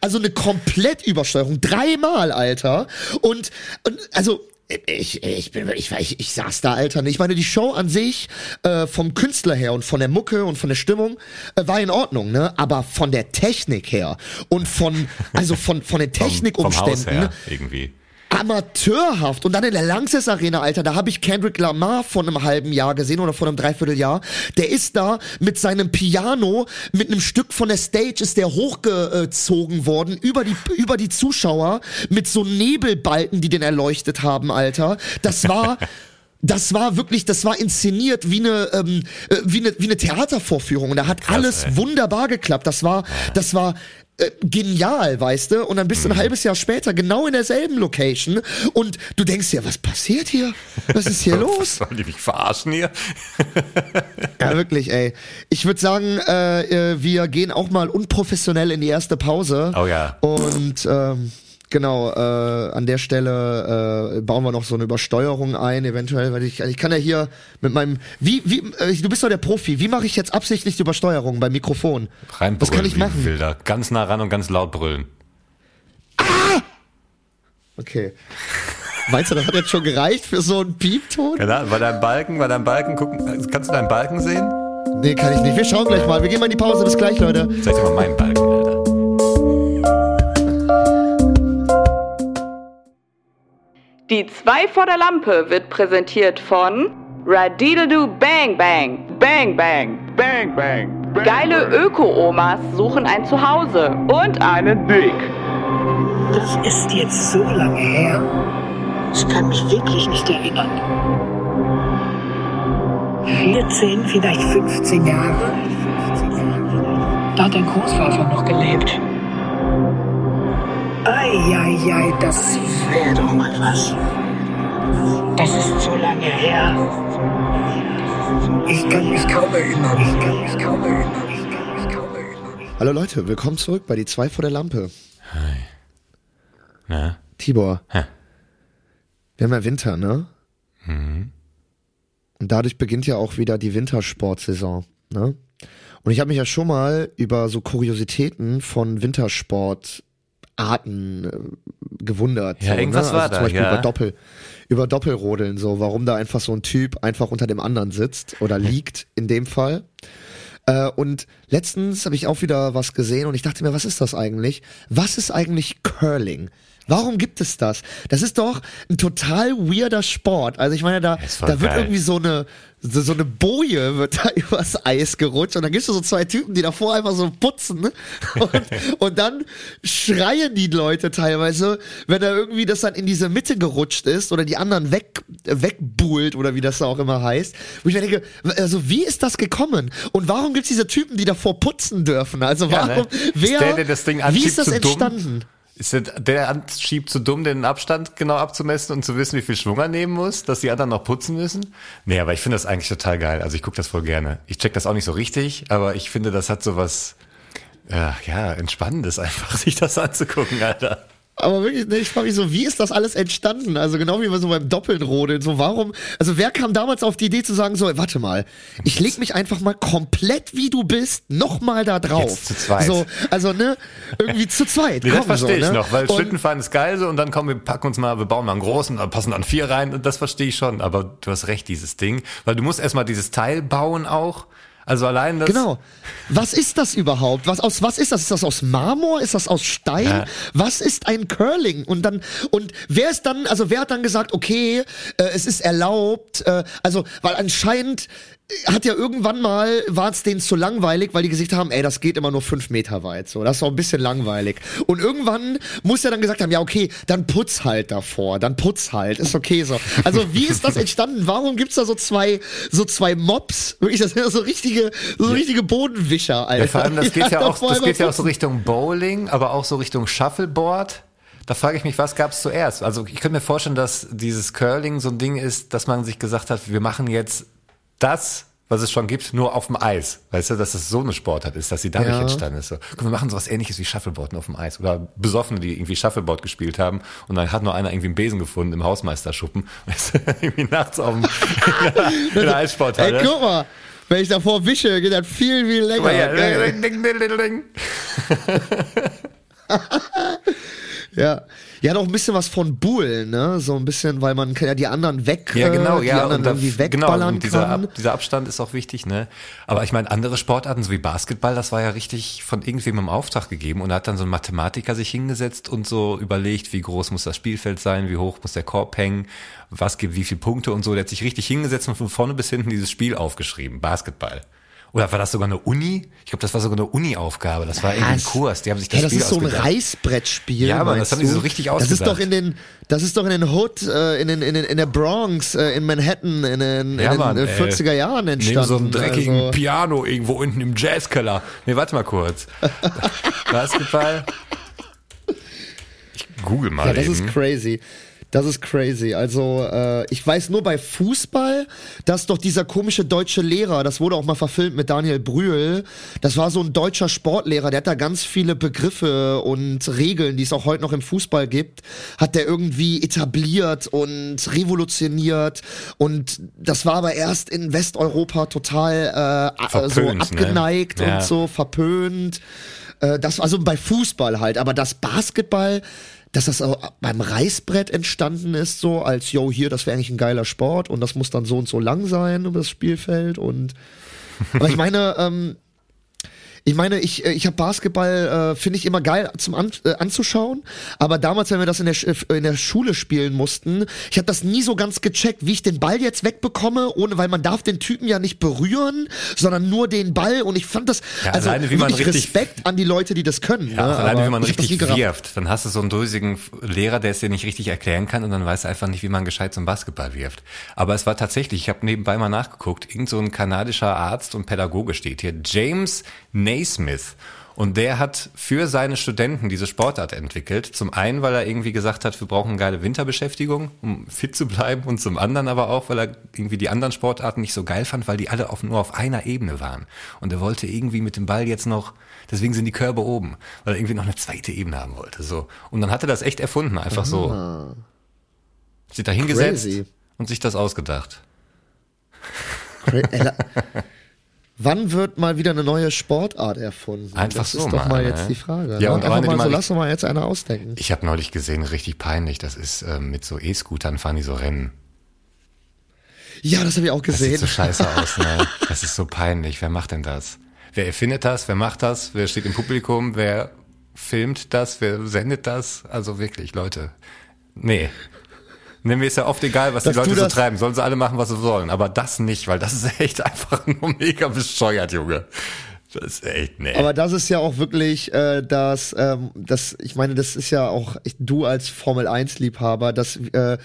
S4: also eine Komplettübersteuerung, dreimal, Alter. Und, und also, ich, ich bin, ich, ich, ich saß da, Alter. Ich meine, die Show an sich, äh, vom Künstler her und von der Mucke und von der Stimmung, äh, war in Ordnung, ne? Aber von der Technik her und von, also von, von den
S3: Vom, vom Haus
S4: Technikumständen,
S3: her irgendwie.
S4: Amateurhaft. Und dann in der Lanxess Arena, Alter, da habe ich Kendrick Lamar vor einem halben Jahr gesehen oder vor einem Dreivierteljahr. Der ist da mit seinem Piano, mit einem Stück von der Stage ist der hochgezogen worden über die, über die Zuschauer mit so Nebelbalken, die den erleuchtet haben, Alter. Das war... [LAUGHS] Das war wirklich, das war inszeniert wie eine, ähm, äh, wie eine, wie eine Theatervorführung. Und da hat alles
S3: ey.
S4: wunderbar geklappt. Das war, das war äh, genial, weißt du? Und dann bist du
S3: Mhm.
S4: ein halbes Jahr später genau in derselben Location und du denkst dir, was passiert hier? Was ist hier [LAUGHS] los?
S3: Sollen die mich verarschen hier? [LAUGHS]
S4: Ja, wirklich, ey. Ich würde sagen, äh, äh, wir gehen auch mal unprofessionell in die erste Pause.
S3: Oh ja.
S4: Und ähm, genau, äh, an der Stelle äh, bauen wir noch so eine Übersteuerung ein, eventuell, weil ich, ich kann ja hier mit meinem, wie, wie, äh, du bist doch der Profi, wie mache ich jetzt absichtlich die Übersteuerung beim Mikrofon?
S3: Reinbrüllen
S4: Was kann ich
S3: wie
S4: machen?
S3: Wilder. Ganz nah ran und ganz laut brüllen.
S4: Okay. Meinst du, das hat jetzt schon gereicht für so einen Piepton?
S3: Ja, da, bei deinem Balken, bei deinem Balken gucken. Kannst du deinen Balken sehen?
S4: Nee, kann ich nicht. Wir schauen gleich mal. Wir gehen mal in die Pause. Bis gleich, Leute.
S3: Zeig dir mal meinen Balken, Alter.
S5: Die 2 vor der Lampe wird präsentiert von Radideldu Bang Bang Bang Bang Bang Bang. Geile Öko-Omas suchen ein Zuhause und einen Dick.
S6: Das ist jetzt so lange her. Ich kann mich wirklich nicht erinnern. 14, vielleicht 15 Jahre. Da hat dein Großvater noch gelebt. Eieiei, das wäre doch mal was. Das ist so lange her. Ich kann mich kaum erinnern. Ich kann mich kaum erinnern. Ich kann mich kaum erinnern.
S4: Hallo Leute, willkommen zurück bei die zwei vor der Lampe.
S3: Ja.
S4: Tibor,
S3: Hä.
S4: wir haben ja Winter, ne? Und dadurch beginnt ja auch wieder die Wintersportsaison, ne? Und ich habe mich ja schon mal über so Kuriositäten von Wintersportarten äh, gewundert.
S3: Ja,
S4: so,
S3: irgendwas
S4: ne?
S3: war
S4: also
S3: da,
S4: Zum Beispiel
S3: ja.
S4: über Doppel, über Doppelrodeln, so, warum da einfach so ein Typ einfach unter dem anderen sitzt oder liegt in dem Fall. Äh, und letztens habe ich auch wieder was gesehen und ich dachte mir, was ist das eigentlich? Was ist eigentlich Curling? Warum gibt es das? Das ist doch ein total weirder Sport. Also ich meine, da, da wird irgendwie so eine, so, so eine Boje wird da [LAUGHS] übers Eis gerutscht und dann gibt's so zwei Typen, die davor einfach so putzen ne? [LAUGHS] und, und dann schreien die Leute teilweise, wenn da irgendwie das dann in diese Mitte gerutscht ist oder die anderen weg, wegbuhlt oder wie das da auch immer heißt. Wo ich mir denke, also wie ist das gekommen? Und warum gibt's diese Typen, die davor putzen dürfen? Also
S3: Ja,
S4: warum,
S3: ne?
S4: wer,
S3: Ding
S4: wie ist das
S3: zu dumm? Ist der, der anschiebt zu dumm, den Abstand genau abzumessen und zu wissen, wie viel Schwung er nehmen muss, dass die anderen noch putzen müssen? Nee, aber ich finde das eigentlich total geil. Also ich gucke das voll gerne. Ich check das auch nicht so richtig, aber ich finde, das hat so was, ja, ja, Entspannendes einfach, [LAUGHS] sich das anzugucken, Alter.
S4: Aber wirklich, ne, ich frage mich so, wie ist das alles entstanden? Also genau wie wir so beim Doppeln rodeln. So warum, also wer kam damals auf die Idee zu sagen, so, warte mal, ich leg mich einfach mal komplett wie du bist, nochmal da drauf.
S3: Jetzt zu zweit.
S4: So, also ne, irgendwie zu zweit.
S3: Nee, das verstehe
S4: so,
S3: ich
S4: ne?
S3: noch, weil
S4: Und-
S3: Schlittenfahren ist geil so und dann kommen wir packen uns mal, wir bauen mal einen großen, passen dann vier rein und das verstehe ich schon, aber du hast recht, dieses Ding, weil du musst erstmal dieses Teil bauen auch, also allein das...
S4: Genau. Was ist das überhaupt? Was aus was ist das? Ist das aus Marmor? Ist das aus Stein?
S3: Ja.
S4: Was ist ein Curling? Und dann und wer ist dann? Also wer hat dann gesagt, okay, äh, es ist erlaubt? Äh, also weil anscheinend hat ja irgendwann mal, war es denen zu langweilig, weil die gesagt haben, ey, das geht immer nur fünf Meter weit. So, das ist auch ein bisschen langweilig. Und irgendwann muss er dann gesagt haben, ja, okay, dann putz halt davor, dann putz halt, ist okay so. Also wie ist das entstanden? Warum gibt's da so zwei, so zwei Mobs? Wirklich, das sind ja so richtige, so richtige Bodenwischer, Alter.
S3: Ja, vor allem, das geht ja,
S4: da
S3: auch, das geht ja auch so Richtung Bowling, aber auch so Richtung Shuffleboard. Da frage ich mich, was gab's zuerst? Also ich könnte mir vorstellen, dass dieses Curling so ein Ding ist, dass man sich gesagt hat, wir machen jetzt das, was es schon gibt, nur auf dem Eis. Weißt du, dass es so eine Sportart ist, dass sie dadurch
S4: Ja.
S3: entstanden ist. So, guck, wir machen sowas ähnliches wie Shuffleboard nur auf dem Eis. Oder Besoffene, die irgendwie Shuffleboard gespielt haben und dann hat nur einer irgendwie einen Besen gefunden im Hausmeisterschuppen. [LAUGHS] Weißt du, irgendwie nachts auf dem, [LAUGHS] in der Eissporthalle.
S4: Ey, guck mal, wenn ich davor wische, geht das viel, viel länger.
S3: Ding. [LAUGHS]
S4: Ja. Ja, auch ein bisschen was von Buhl, ne? So ein bisschen, weil man kann ja die anderen weg,
S3: Ja, genau,
S4: äh, die
S3: ja.
S4: anderen
S3: Und
S4: irgendwie
S3: genau,
S4: wegballern
S3: und dieser,
S4: kann.
S3: Ab, dieser Abstand ist auch wichtig, ne? Aber ich meine, andere Sportarten, so wie Basketball, das war ja richtig von irgendwem im Auftrag gegeben und da hat dann so ein Mathematiker sich hingesetzt und so überlegt, wie groß muss das Spielfeld sein, wie hoch muss der Korb hängen, was gibt wie viele Punkte und so. Der hat sich richtig hingesetzt und von vorne bis hinten dieses Spiel aufgeschrieben, Basketball. Oder war das sogar eine Uni? Ich glaube, das war sogar eine Uni-Aufgabe. Das war irgendwie ein? Kurs. Die haben sich das
S4: Ja, das
S3: Spiel
S4: ist so ein
S3: ausgedacht.
S4: Reißbrettspiel.
S3: Ja, aber das haben die so richtig
S4: Das ist
S3: ausgedacht.
S4: doch in den, das ist doch in den Hood, äh, in den, in den, in der Bronx, äh, in Manhattan, in den,
S3: Ja,
S4: in den
S3: Mann,
S4: äh,
S3: ey.
S4: 40er Jahren entstanden.
S3: Neben so einem dreckigen
S4: also.
S3: Piano irgendwo unten im Jazzkeller. Nee, warte mal kurz. [LAUGHS] Basketball. Ich google mal
S4: Ja, das
S3: eben.
S4: ist crazy. Das ist crazy. Also, äh, ich weiß nur bei Fußball, dass doch dieser komische deutsche Lehrer, das wurde auch mal verfilmt mit Daniel Brühl, das war so ein deutscher Sportlehrer, der hat da ganz viele Begriffe und Regeln, die es auch heute noch im Fußball gibt, hat der irgendwie etabliert und revolutioniert. Und das war aber erst in Westeuropa total äh, so
S3: Verpönt, ne?
S4: abgeneigt
S3: Ja.
S4: und so verpönt. Äh, das also bei Fußball halt, aber das Basketball, dass das auch beim Reißbrett entstanden ist, so als, yo, hier, das wäre eigentlich ein geiler Sport und das muss dann so und so lang sein über das Spielfeld und aber ich [LAUGHS] meine, ähm, ich meine, ich, äh, ich habe Basketball, äh, finde ich immer geil zum An äh, anzuschauen. Aber damals, wenn wir das in der, äh, in der Schule spielen mussten, ich habe das nie so ganz gecheckt, wie ich den Ball jetzt wegbekomme, ohne, weil man darf den Typen ja nicht berühren, sondern nur den Ball. Und ich fand das,
S3: Ja,
S4: also
S3: alleine, wie man richtig-
S4: Respekt an die Leute, die das können.
S3: Ja,
S4: ne?
S3: alleine, wie man richtig wirft. Dann hast du so einen drösigen Lehrer, der es dir nicht richtig erklären kann und dann weiß er einfach nicht, wie man gescheit zum Basketball wirft. Aber es war tatsächlich, ich habe nebenbei mal nachgeguckt, irgend so ein kanadischer Arzt und Pädagoge steht hier, James Naismith. Und der hat für seine Studenten diese Sportart entwickelt. Zum einen, weil er irgendwie gesagt hat, wir brauchen eine geile Winterbeschäftigung, um fit zu bleiben. Und zum anderen aber auch, weil er irgendwie die anderen Sportarten nicht so geil fand, weil die alle auf, nur auf einer Ebene waren. Und er wollte irgendwie mit dem Ball jetzt noch, deswegen sind die Körbe oben, weil er irgendwie noch eine zweite Ebene haben wollte. So. Und dann hat er das echt erfunden, einfach so. Sich da hingesetzt und sich das ausgedacht. [LAUGHS]
S4: Wann wird mal wieder eine neue Sportart erfunden?
S3: Einfach
S4: das
S3: so
S4: ist doch
S3: mal,
S4: mal
S3: ne?
S4: jetzt die Frage.
S3: Ja,
S4: ne?
S3: und
S4: Einfach mal so,
S3: mal-
S4: lass uns mal jetzt eine ausdenken.
S3: Ich habe neulich gesehen, richtig peinlich, das ist ähm, mit so E-Scootern fahren die so Rennen.
S4: Ja, das habe ich auch
S3: Das sieht
S4: gesehen.
S3: so scheiße [LAUGHS] aus, ne? Das ist so peinlich. Wer macht denn das? Wer erfindet das? Wer macht das? Wer steht im Publikum? Wer filmt das? Wer sendet das? Also wirklich, Leute. Nee. Nee, mir ist ja oft egal, was
S4: Dass
S3: die Leute so treiben. Sollen sie alle machen, was sie wollen. Aber das nicht, weil das [LAUGHS] ist echt einfach nur mega bescheuert, Junge. Das ist echt, nee.
S4: Aber das ist ja auch wirklich, äh, das, ähm, das, ich meine, das ist ja auch ich, du als Formel 1 Liebhaber, das äh,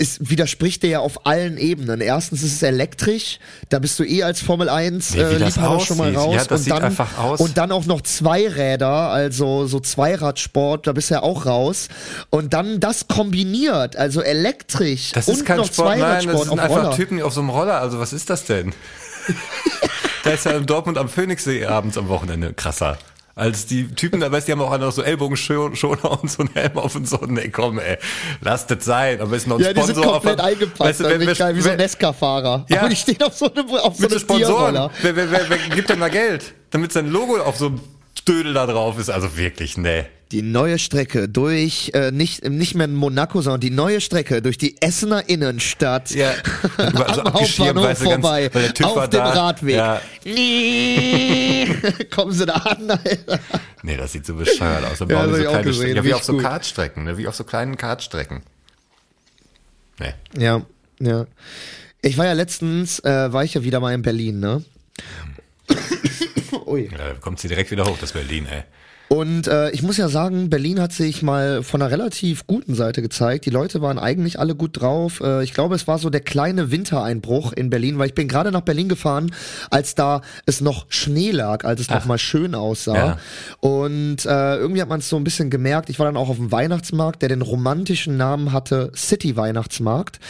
S4: ist, widerspricht dir ja auf allen Ebenen. Erstens ist es elektrisch, da bist du eh als Formel 1
S3: Nee, wie
S4: äh, Liebhaber schon mal raus.
S3: Ja, das
S4: und
S3: sieht
S4: dann,
S3: einfach aus.
S4: Und dann auch noch Zweiräder, also so Zweiradsport, da bist du ja auch raus. Und dann das kombiniert, also elektrisch
S3: Das
S4: und
S3: ist kein
S4: noch
S3: Sport, nein,
S4: Zweiradsport
S3: das sind
S4: auf
S3: einfach
S4: Roller.
S3: Typen auf so einem Roller. Also was ist das denn? [LAUGHS] da ist ja in Dortmund am Phoenixsee abends am Wochenende krasser. Als die Typen, da weißt die haben auch noch so Ellbogenschoner und so einen Helm auf und so. Nee, komm, ey, lasst das sein. Aber ist noch ein
S4: Ja, die
S3: Sponsor
S4: sind komplett
S3: auf,
S4: eingepasst,
S3: weißt du, wer,
S4: ist
S3: wer,
S4: geil, wie so
S3: wer,
S4: Nesca-Fahrer.
S3: Ja.
S4: Aber die stehen auf so einem auf so einem
S3: Sponsoren. Wer, wer, wer, wer gibt denn da Geld? Damit sein Logo auf so einem Stödel da drauf ist. Also wirklich, nee.
S4: Die neue Strecke durch, äh, nicht, nicht mehr in Monaco, sondern die neue Strecke durch die Essener Innenstadt.
S3: Ja. Überall [LAUGHS] so
S4: Am Hauptbahnhof
S3: ganz-
S4: vorbei,
S3: TÜV
S4: auf dem
S3: da.
S4: Radweg.
S3: Ja. [LAUGHS]
S4: Kommen sie da an, Alter.
S3: Nee, das sieht so bescheuert aus. Dann
S4: Ja,
S3: bauen so kleine
S4: gesehen.
S3: Ja, wie auf so
S4: gut.
S3: Kartstrecken, ne? wie auf so kleinen Kartstrecken. Nee.
S4: Ja, ja. Ich war ja letztens, äh, war ich ja wieder mal in Berlin, ne? Ui.
S3: Ja, da kommt sie direkt wieder hoch, das Berlin, ey.
S4: Und äh, ich muss ja sagen, Berlin hat sich mal von einer relativ guten Seite gezeigt. Die Leute waren eigentlich alle gut drauf. Äh, ich glaube, es war so der kleine Wintereinbruch in Berlin, weil ich bin gerade nach Berlin gefahren, als da es noch Schnee lag, als es noch mal schön aussah.
S3: Ja.
S4: Und äh, irgendwie hat man es so ein bisschen gemerkt. Ich war dann auch auf dem Weihnachtsmarkt, der den romantischen Namen hatte City Weihnachtsmarkt.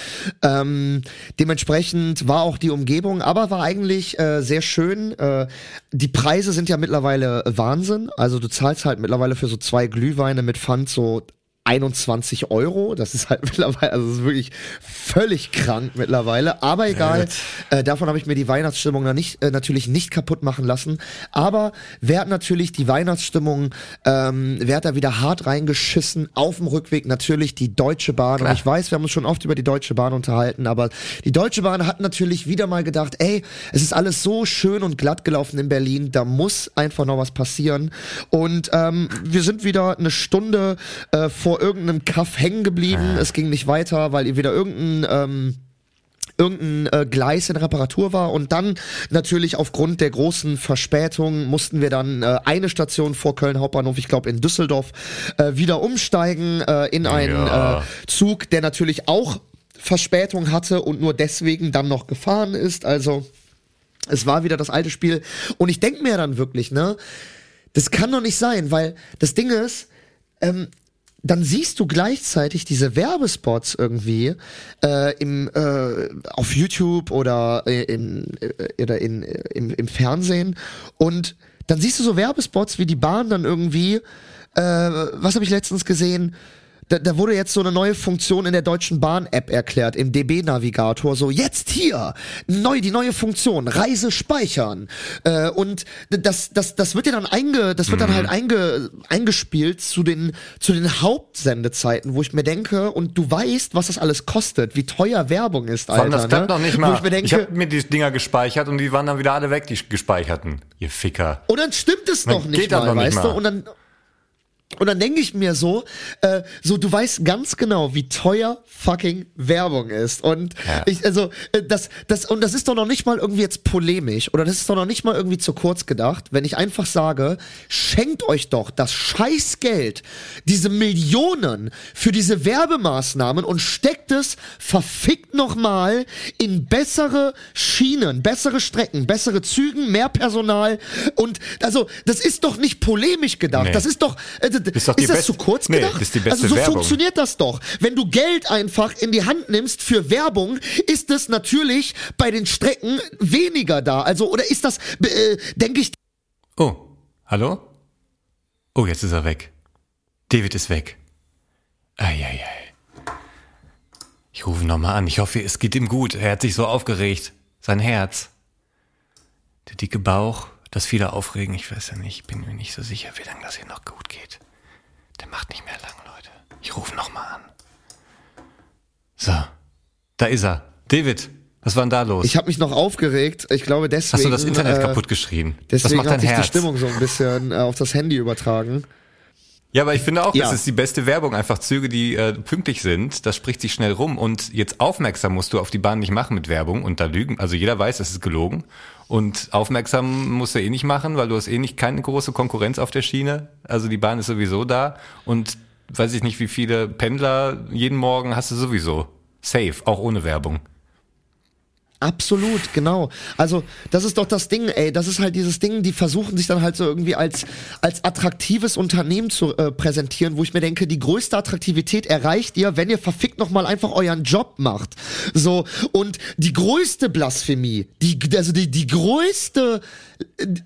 S4: Ähm, dementsprechend war auch die Umgebung, aber war eigentlich äh, sehr schön. Äh, die Preise sind ja mittlerweile Wahnsinn. Also du zahlst halt mittlerweile für so zwei Glühweine mit Pfand so 21 Euro. Das ist halt [LAUGHS] mittlerweile, also das ist wirklich völlig krank mittlerweile. Aber egal, äh, davon habe ich mir die Weihnachtsstimmung noch nicht, äh, natürlich nicht kaputt machen lassen. Aber wer hat natürlich die Weihnachtsstimmung, ähm, wer hat da wieder hart reingeschissen? Auf dem Rückweg natürlich die Deutsche Bahn. Und ich weiß, wir haben uns schon oft über die Deutsche Bahn unterhalten, aber die Deutsche Bahn hat natürlich wieder mal gedacht, ey, es ist alles so schön und glatt gelaufen in Berlin, da muss einfach noch was passieren. Und ähm, wir sind wieder eine Stunde äh, vor irgendeinem Kaff hängen geblieben. Es ging nicht weiter, weil ihr wieder irgendein ähm, irgendein äh, Gleis in Reparatur war und dann natürlich aufgrund der großen Verspätung mussten wir dann äh, eine Station vor Köln Hauptbahnhof, ich glaube in Düsseldorf, äh, wieder umsteigen äh, in einen
S3: Ja.
S4: äh, Zug, der natürlich auch Verspätung hatte und nur deswegen dann noch gefahren ist. Also es war wieder das alte Spiel und ich denke mir dann wirklich, ne, das kann doch nicht sein, weil das Ding ist, ähm, dann siehst du gleichzeitig diese Werbespots irgendwie äh, im, äh, auf YouTube oder, äh, in, äh, oder in, äh, im, im Fernsehen und dann siehst du so Werbespots, wie die Bahn dann irgendwie, äh, was habe ich letztens gesehen? Da, da wurde jetzt so eine neue Funktion in der Deutschen Bahn-App erklärt, im DB-Navigator. So, jetzt hier, neu, die neue Funktion, Reise speichern. Äh, und das, das, das wird ja dann einge, das wird dann halt einge, eingespielt zu den, zu den Hauptsendezeiten, wo ich mir denke, und du weißt, was das alles kostet, wie teuer Werbung ist, Alter.
S3: das klappt
S4: ne?
S3: noch nicht
S4: Wo
S3: mal.
S4: ich mir denke,
S3: ich habe mir die Dinger gespeichert und die waren dann wieder alle weg, die gespeicherten. Ihr Ficker.
S4: Und dann stimmt es
S3: Man
S4: noch nicht mal,
S3: nicht
S4: weißt du?
S3: mal.
S4: Und dann und dann denke ich mir so, äh, so du weißt ganz genau, wie teuer fucking Werbung ist. Und
S3: Ja.
S4: ich, also äh, das, das und das ist doch noch nicht mal irgendwie jetzt polemisch oder das ist doch noch nicht mal irgendwie zu kurz gedacht, wenn ich einfach sage, schenkt euch doch das Scheißgeld, diese Millionen für diese Werbemaßnahmen und steckt es verfickt noch mal in bessere Schienen, bessere Strecken, bessere Zügen, mehr Personal und also das ist doch nicht polemisch gedacht.
S3: Nee.
S4: Das ist doch, äh,
S3: Ist
S4: das
S3: beste-
S4: zu kurz
S3: Nee,
S4: gedacht?
S3: das ist die beste
S4: also so
S3: Werbung.
S4: funktioniert das doch. Wenn du Geld einfach in die Hand nimmst für Werbung, ist es natürlich bei den Strecken weniger da. Also oder ist das, äh, denke ich,
S3: Oh, hallo? Oh, jetzt ist er weg. David ist weg. Eieiei. Ich rufe ihn nochmal an. Ich hoffe, es geht ihm gut. Er hat sich so aufgeregt. Sein Herz. Der dicke Bauch, das viele aufregen. Ich weiß ja nicht. Ich bin mir nicht so sicher, wie lange das hier noch gut geht. Der macht nicht mehr lang, Leute. Ich rufe nochmal an. So, da ist er. David, was war denn da los?
S4: ich habe mich noch aufgeregt. Ich glaube deswegen.
S3: Hast du das Internet
S4: äh,
S3: kaputt geschrien?
S4: Deswegen
S3: was macht
S4: hat
S3: dein
S4: sich
S3: Herz?
S4: die Stimmung so ein bisschen äh, auf das Handy übertragen.
S3: Ja, aber ich finde auch,
S4: Ja.
S3: das ist die beste Werbung. Einfach Züge, die äh, pünktlich sind, das spricht sich schnell rum. Und jetzt aufmerksam musst du auf die Bahn nicht machen mit Werbung und da lügen. Also jeder weiß, es ist gelogen. Und aufmerksam musst du eh nicht machen, weil du hast eh nicht keine große Konkurrenz auf der Schiene. Also die Bahn ist sowieso da. Und weiß ich nicht, wie viele Pendler jeden Morgen hast du sowieso. Safe, auch ohne Werbung.
S4: Absolut, genau. Also, das ist doch das Ding, ey. Das ist halt dieses Ding, die versuchen sich dann halt so irgendwie als, als attraktives Unternehmen zu äh, präsentieren, wo ich mir denke, die größte Attraktivität erreicht ihr, wenn ihr verfickt nochmal einfach euren Job macht. So, und die größte Blasphemie, die, also die, die größte,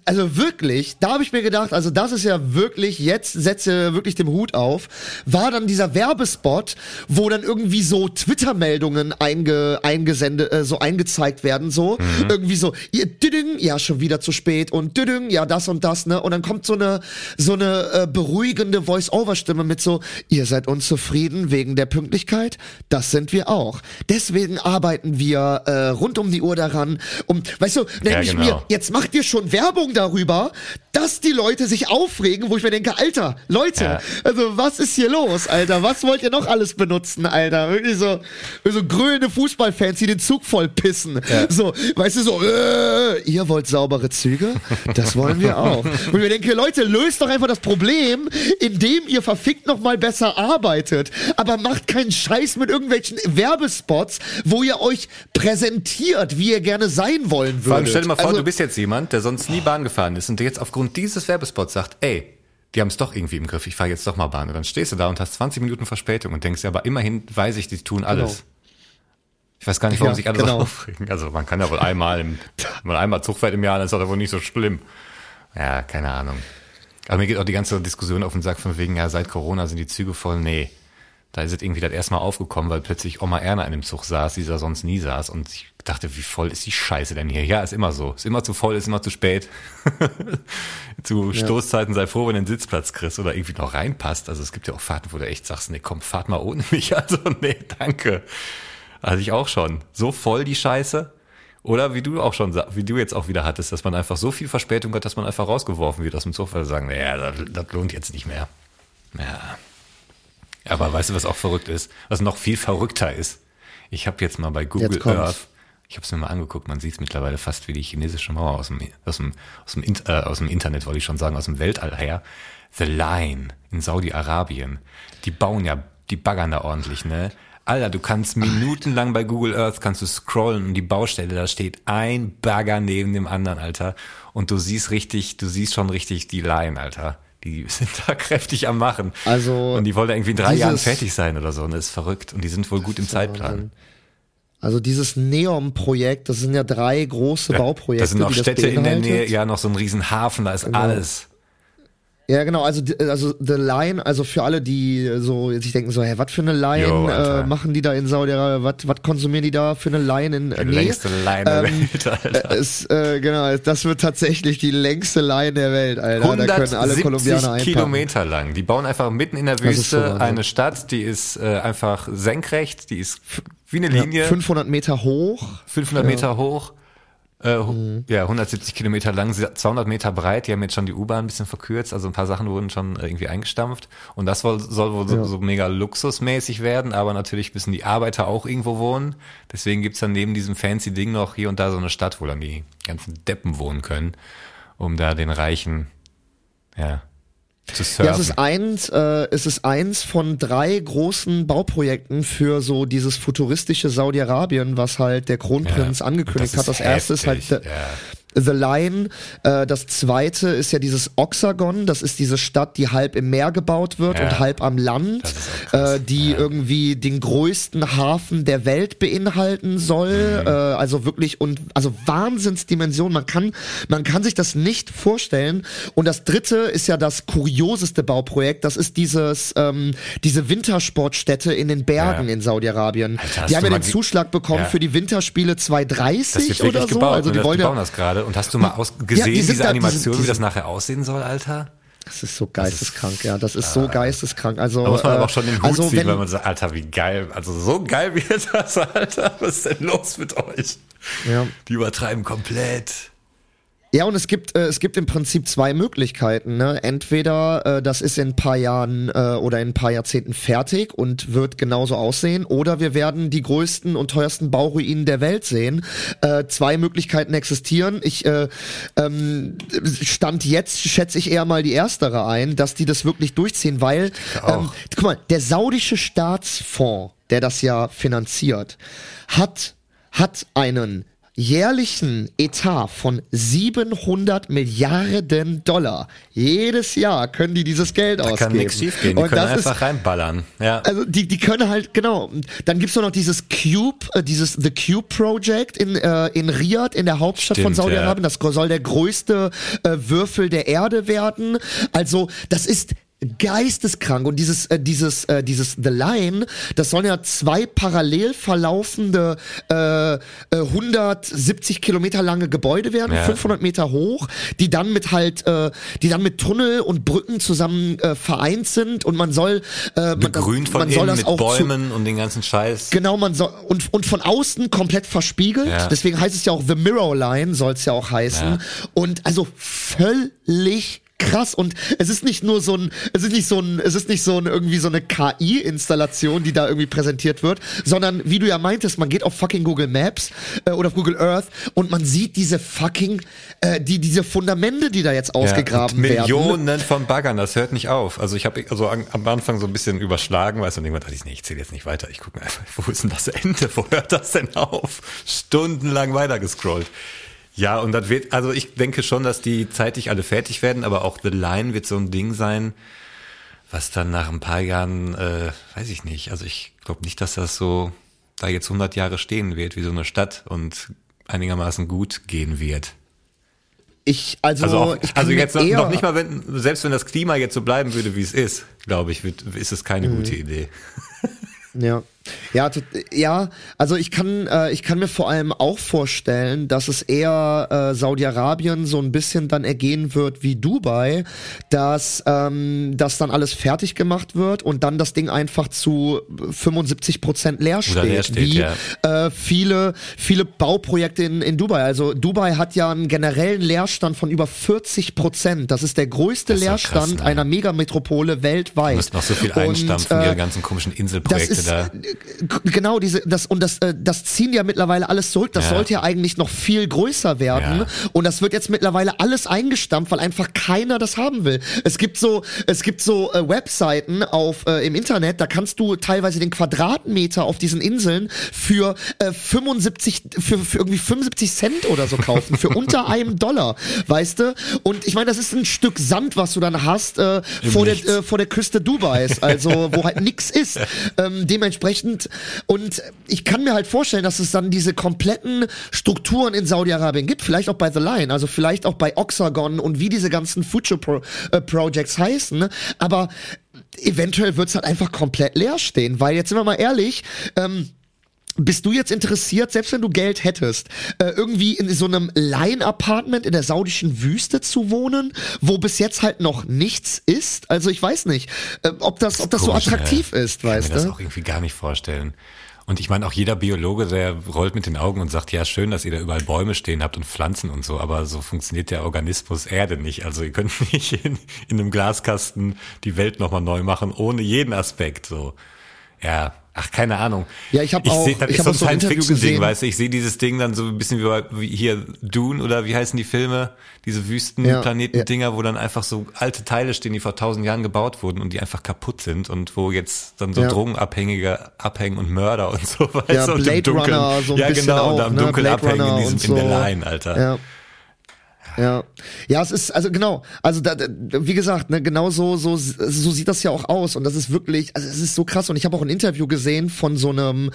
S4: also wirklich, da habe ich mir gedacht, also das ist ja wirklich, jetzt setze wirklich den Hut auf, war dann dieser Werbespot, wo dann irgendwie so Twitter-Meldungen einge, eingesendet, äh, so eingezeigt gezeigt werden, so. Irgendwie so, ihr düdüng, ja, schon wieder zu spät und düdüng, ja, das und das, ne? Und dann kommt so eine, so eine äh, beruhigende Voice-Over-Stimme mit so, ihr seid unzufrieden wegen der Pünktlichkeit? Das sind wir auch. Deswegen arbeiten wir äh, rund um die Uhr daran, um, weißt du,
S3: Ja, genau.
S4: mir, jetzt macht ihr schon Werbung darüber, dass die Leute sich aufregen, wo ich mir denke, Alter, Leute,
S3: Ja.
S4: also was ist hier los, Alter? Was wollt ihr noch alles benutzen, Alter? Wirklich so, so grüne Fußballfans, die den Zug voll pissen. [LAUGHS] So, weißt du, so, äh, ihr wollt saubere Züge? Das wollen wir auch. [LAUGHS] Und ich mir denke, Leute, löst doch einfach das Problem, indem ihr verfickt noch mal besser arbeitet. Aber macht keinen Scheiß mit irgendwelchen Werbespots, wo ihr euch präsentiert, wie ihr gerne sein wollen würdet.
S3: Vor allem stell dir mal vor,
S4: Also-
S3: du bist jetzt jemand, der sonst nie Bahn gefahren ist und der jetzt aufgrund dieses Werbespots sagt, ey, die haben es doch irgendwie im Griff, ich fahre jetzt doch mal Bahn. Und dann stehst du da und hast 20 Minuten Verspätung und denkst, ja, aber immerhin weiß ich, die tun alles.
S4: Genau.
S3: Ich weiß gar nicht, warum
S4: Ja,
S3: sich alle
S4: genau.
S3: so aufregen. Also man kann ja wohl einmal, im, [LAUGHS] wenn man einmal Zug fährt im Jahr, dann ist das wohl nicht so schlimm. Ja, keine Ahnung. Aber mir geht auch die ganze Diskussion auf den Sack von wegen, ja, seit Corona sind die Züge voll. Nee. Da ist es irgendwie das erste Mal aufgekommen, weil plötzlich Oma Erna in dem Zug saß, die da sonst nie saß. Und ich dachte, wie voll ist die Scheiße denn hier? Ja, ist immer so. Ist immer zu voll, ist immer zu spät. [LAUGHS] zu Stoßzeiten sei froh, wenn du einen Sitzplatz kriegst oder irgendwie noch reinpasst. Also es gibt ja auch Fahrten, wo du echt sagst, nee, komm, fahrt mal ohne mich. [LAUGHS] Also nee, danke. Also ich auch schon. So voll die Scheiße. Oder wie du auch schon, wie du jetzt auch wieder hattest, dass man einfach so viel Verspätung hat, dass man einfach rausgeworfen wird aus dem Zug, weil sie sagen, naja, das, das lohnt jetzt nicht mehr. Ja. Aber weißt du, was auch verrückt ist? Was noch viel verrückter ist? Ich habe jetzt mal bei Google. Earth, ich habe es mir mal angeguckt, man sieht es mittlerweile fast wie die chinesische Mauer aus dem, aus dem, aus dem, äh, aus dem Internet, wollte ich schon sagen, aus dem Weltall her. The Line in Saudi-Arabien. Die bauen ja, die baggern da ordentlich, ne? Alter, du kannst minutenlang bei Google Earth kannst du scrollen und die Baustelle, da steht ein Bagger neben dem anderen, Alter. Und du siehst richtig, du siehst schon richtig die Line, Alter. Die [LAUGHS] sind da kräftig am Machen.
S4: Also,
S3: Und die wollen irgendwie in drei Jahren
S4: dieses-
S3: fertig sein oder so. Und das ist verrückt. Und die sind wohl gut im Zeitplan.
S4: Wahnsinn. Also dieses Neom-Projekt, das sind ja drei große Bauprojekte.
S3: Da sind noch
S4: die das
S3: Städte in der. Nähe, ja, noch so ein riesen Hafen, da ist
S4: Genau.
S3: alles.
S4: Ja, genau, also, d- also The Line, also für alle, die so sich denken so, hä, was für eine Line
S3: Alter.
S4: äh, machen die da in Saudi-Arabien, was was konsumieren die da für eine Line in äh,
S3: Die
S4: nee.
S3: längste Line der
S4: Ähm,
S3: Welt, Alter.
S4: Es, äh, genau, das wird tatsächlich die längste Line der Welt, Alter. Da können alle
S3: 170
S4: Kolumbianer einpacken.
S3: Kilometer lang. Die bauen einfach mitten in der
S4: ist
S3: Wüste eine Stadt, die ist äh, einfach senkrecht, die ist wie eine
S4: Ja,
S3: Linie,
S4: 500 Meter hoch.
S3: 500 Meter hoch, äh, hu- ja 170 Kilometer lang, 200 Meter breit. Die haben jetzt schon die U-Bahn ein bisschen verkürzt, also ein paar Sachen wurden schon äh, irgendwie eingestampft. Und das soll, soll wohl so,
S4: Ja.
S3: so mega luxusmäßig werden, aber natürlich müssen die Arbeiter auch irgendwo wohnen. Deswegen gibt's dann neben diesem fancy Ding noch hier und da so eine Stadt, wo dann die ganzen Deppen wohnen können, um da den Reichen, ja.
S4: Ja, es ist eins, äh, es ist eins von drei großen Bauprojekten für so dieses futuristische Saudi-Arabien, was halt der Kronprinz
S3: Ja,
S4: angekündigt
S3: das
S4: hat. Das erste ist halt
S3: ja.
S4: The Line. Äh, das zweite ist ja dieses Oxagon. Das ist diese Stadt, die halb im Meer gebaut wird
S3: Ja.
S4: und halb am Land, äh, die irgendwie den größten Hafen der Welt beinhalten soll.
S3: Mhm.
S4: Äh, also wirklich und also Wahnsinnsdimension. Man kann, man kann sich das nicht vorstellen. Und das dritte ist ja das kurioseste Bauprojekt. Das ist dieses, ähm, diese Wintersportstätte in den Bergen
S3: Ja.
S4: in Saudi-Arabien. Die haben ja den Zuschlag bekommen
S3: Ja.
S4: für die Winterspiele
S3: Das
S4: 230
S3: wird
S4: oder so.
S3: gebaut.
S4: Also die wollen ja,
S3: das gerade. Und hast du mal aus
S4: Ja,
S3: gesehen,
S4: die
S3: diese
S4: da-
S3: Animation,
S4: diese-
S3: wie das nachher aussehen soll, Alter?
S4: Das ist so geisteskrank, ja. Das ist so geisteskrank. Also,
S3: Da muss man
S4: äh,
S3: aber auch schon den Hut
S4: also
S3: ziehen,
S4: wenn,
S3: weil man sagt, Alter, wie geil. Also so geil [LAUGHS] wird das, Alter. Was ist denn los mit euch?
S4: Ja.
S3: Die übertreiben komplett.
S4: Ja, und es gibt, äh, es gibt im Prinzip zwei Möglichkeiten. Ne? Entweder äh, das ist in ein paar Jahren äh, oder in ein paar Jahrzehnten fertig und wird genauso aussehen, oder wir werden die größten und teuersten Bauruinen der Welt sehen. Äh, zwei Möglichkeiten existieren. Ich äh, ähm, stand jetzt, schätze ich eher mal die erstere ein, dass die das wirklich durchziehen, weil ähm, guck mal, der saudische Staatsfonds, der das ja finanziert, hat hat einen jährlichen Etat von 700 Milliarden Dollar. Jedes Jahr können die dieses Geld
S3: Da
S4: ausgeben.
S3: kann nichts schief gehen. Die
S4: Und
S3: können
S4: das
S3: einfach
S4: ist,
S3: reinballern. Ja.
S4: also die, die können halt, genau. Dann gibt's noch noch dieses Cube, äh, dieses The Cube Project in, äh, in Riyadh, in der Hauptstadt von
S3: Stimmt,
S4: Saudi-Arabien. Das soll der größte äh, Würfel der Erde werden. Also, das ist geisteskrank und dieses äh, dieses äh, dieses The Line, das sollen ja zwei parallel verlaufende äh, äh, 170 Kilometer lange Gebäude werden,
S3: Ja.
S4: 500 Meter hoch, die dann mit halt äh, die dann mit Tunnel und Brücken zusammen äh, vereint sind und man soll äh, man,
S3: Begrünt von
S4: man soll das
S3: mit
S4: auch zu,
S3: Bäumen und den ganzen Scheiß.
S4: Genau, man soll und, und von außen komplett verspiegelt.
S3: Ja.
S4: Deswegen heißt es ja auch The Mirror Line, soll es ja auch heißen.
S3: Ja.
S4: Und also völlig krass und es ist nicht nur so ein es ist nicht so ein es ist nicht so ein irgendwie so eine KI Installation die da irgendwie präsentiert wird sondern wie du ja meintest man geht auf fucking Google Maps äh, oder auf Google Earth und man sieht diese fucking äh, die diese Fundamente die da jetzt ausgegraben
S3: und
S4: werden
S3: Millionen von Baggern, das hört nicht auf. Also ich habe also an, am Anfang so ein bisschen überschlagen, weißt du, und irgendwann dachte ich, nee, ich zähle jetzt nicht weiter. Ich gucke einfach, wo ist denn das Ende? Wo hört das denn auf? Stundenlang weiter gescrollt. Ja, und das wird, also ich denke schon, dass die zeitig alle fertig werden, aber auch The Line wird so ein Ding sein, was dann nach ein paar Jahren, äh, weiß ich nicht, also ich glaube nicht, dass das so da jetzt 100 Jahre stehen wird, wie so eine Stadt und einigermaßen gut gehen wird.
S4: ich also,
S3: Also, auch,
S4: ich
S3: also jetzt noch, noch nicht mal, wenn, selbst wenn das Klima jetzt so bleiben würde, wie es ist, glaube ich, wird, ist es keine
S4: Mhm.
S3: gute Idee.
S4: Ja. Ja, ja, also ich kann, äh, ich kann mir vor allem auch vorstellen, dass es eher äh, Saudi-Arabien so ein bisschen dann ergehen wird wie Dubai, dass ähm, dass dann alles fertig gemacht wird und dann das Ding einfach zu 75 Prozent leer steht,
S3: leer steht,
S4: wie
S3: ja.
S4: äh, viele viele Bauprojekte in, in Dubai. Also Dubai hat ja einen generellen Leerstand von über 40 Prozent. Das ist der größte
S3: Das ist doch krass,
S4: Leerstand
S3: ne?
S4: einer Megametropole weltweit.
S3: Du musst noch so viel
S4: Und,
S3: einstampfen,
S4: äh,
S3: ihre ganzen komischen
S4: das
S3: Inselprojekte
S4: ist
S3: da.
S4: Genau diese das und das äh, das ziehen ja mittlerweile alles zurück. Das
S3: Ja.
S4: sollte ja eigentlich noch viel größer werden
S3: Ja.
S4: und das wird jetzt mittlerweile alles eingestampft, weil einfach keiner das haben will. Es gibt so es gibt so äh, Webseiten auf äh, im Internet, da kannst du teilweise den Quadratmeter auf diesen Inseln für äh, 75 für, für irgendwie 75 Cent oder so kaufen für unter [LAUGHS] einem Dollar, weißt du? Und ich meine, das ist ein Stück Sand, was du dann hast äh, vor der
S3: Nichts.
S4: äh, vor der Küste Dubais, also wo halt [LAUGHS] nix ist. Ähm, dementsprechend und ich kann mir halt vorstellen, dass es dann diese kompletten Strukturen in Saudi-Arabien gibt, vielleicht auch bei The Line, also vielleicht auch bei Oxagon und wie diese ganzen Future Pro äh, Projects heißen, aber eventuell wird's halt einfach komplett leer stehen, weil jetzt sind wir mal ehrlich, ähm, bist du jetzt interessiert, selbst wenn du Geld hättest, äh, irgendwie in so einem Line-Apartment in der saudischen Wüste zu wohnen, wo bis jetzt halt noch nichts ist? Also ich weiß nicht, äh, ob das, ob das so
S3: Komisch,
S4: attraktiv
S3: ne?
S4: ist,
S3: Ich kann
S4: weißt
S3: mir das
S4: du?
S3: auch irgendwie gar nicht vorstellen. Und ich meine, auch jeder Biologe, der rollt mit den Augen und sagt, ja, schön, dass ihr da überall Bäume stehen habt und Pflanzen und so, aber so funktioniert der Organismus Erde nicht. Also ihr könnt [LAUGHS] nicht in, in einem Glaskasten die Welt nochmal neu machen, ohne jeden Aspekt, so. Ja, ach, keine Ahnung.
S4: Ja, ich hab auch-
S3: seh- das
S4: ich
S3: ist so
S4: so ein Interview
S3: Science-Fiction-Ding, weißt du, ich sehe dieses Ding dann so ein bisschen wie, bei- wie hier Dune oder wie heißen die Filme? Diese
S4: Ja,
S3: Wüstenplanetendinger, wo dann einfach so alte Teile stehen, die vor tausend Jahren gebaut wurden und die einfach kaputt sind und wo jetzt dann so
S4: Ja.
S3: Drogenabhängige abhängen und Mörder und so, [LAUGHS] weißt
S4: Ja,
S3: du, und im
S4: Blade
S3: Dunkeln.
S4: Runner so ein
S3: ja, genau, und am
S4: ne?
S3: Dunkeln
S4: Blade
S3: abhängen
S4: Runner
S3: in, diesem,
S4: und
S3: in der
S4: so.
S3: Line, Alter.
S4: Ja. Ja, ja, es ist also genau, also da, da, wie gesagt, ne, genau so, so so sieht das ja auch aus und das ist wirklich, also es ist so krass und ich habe auch ein Interview gesehen von so einem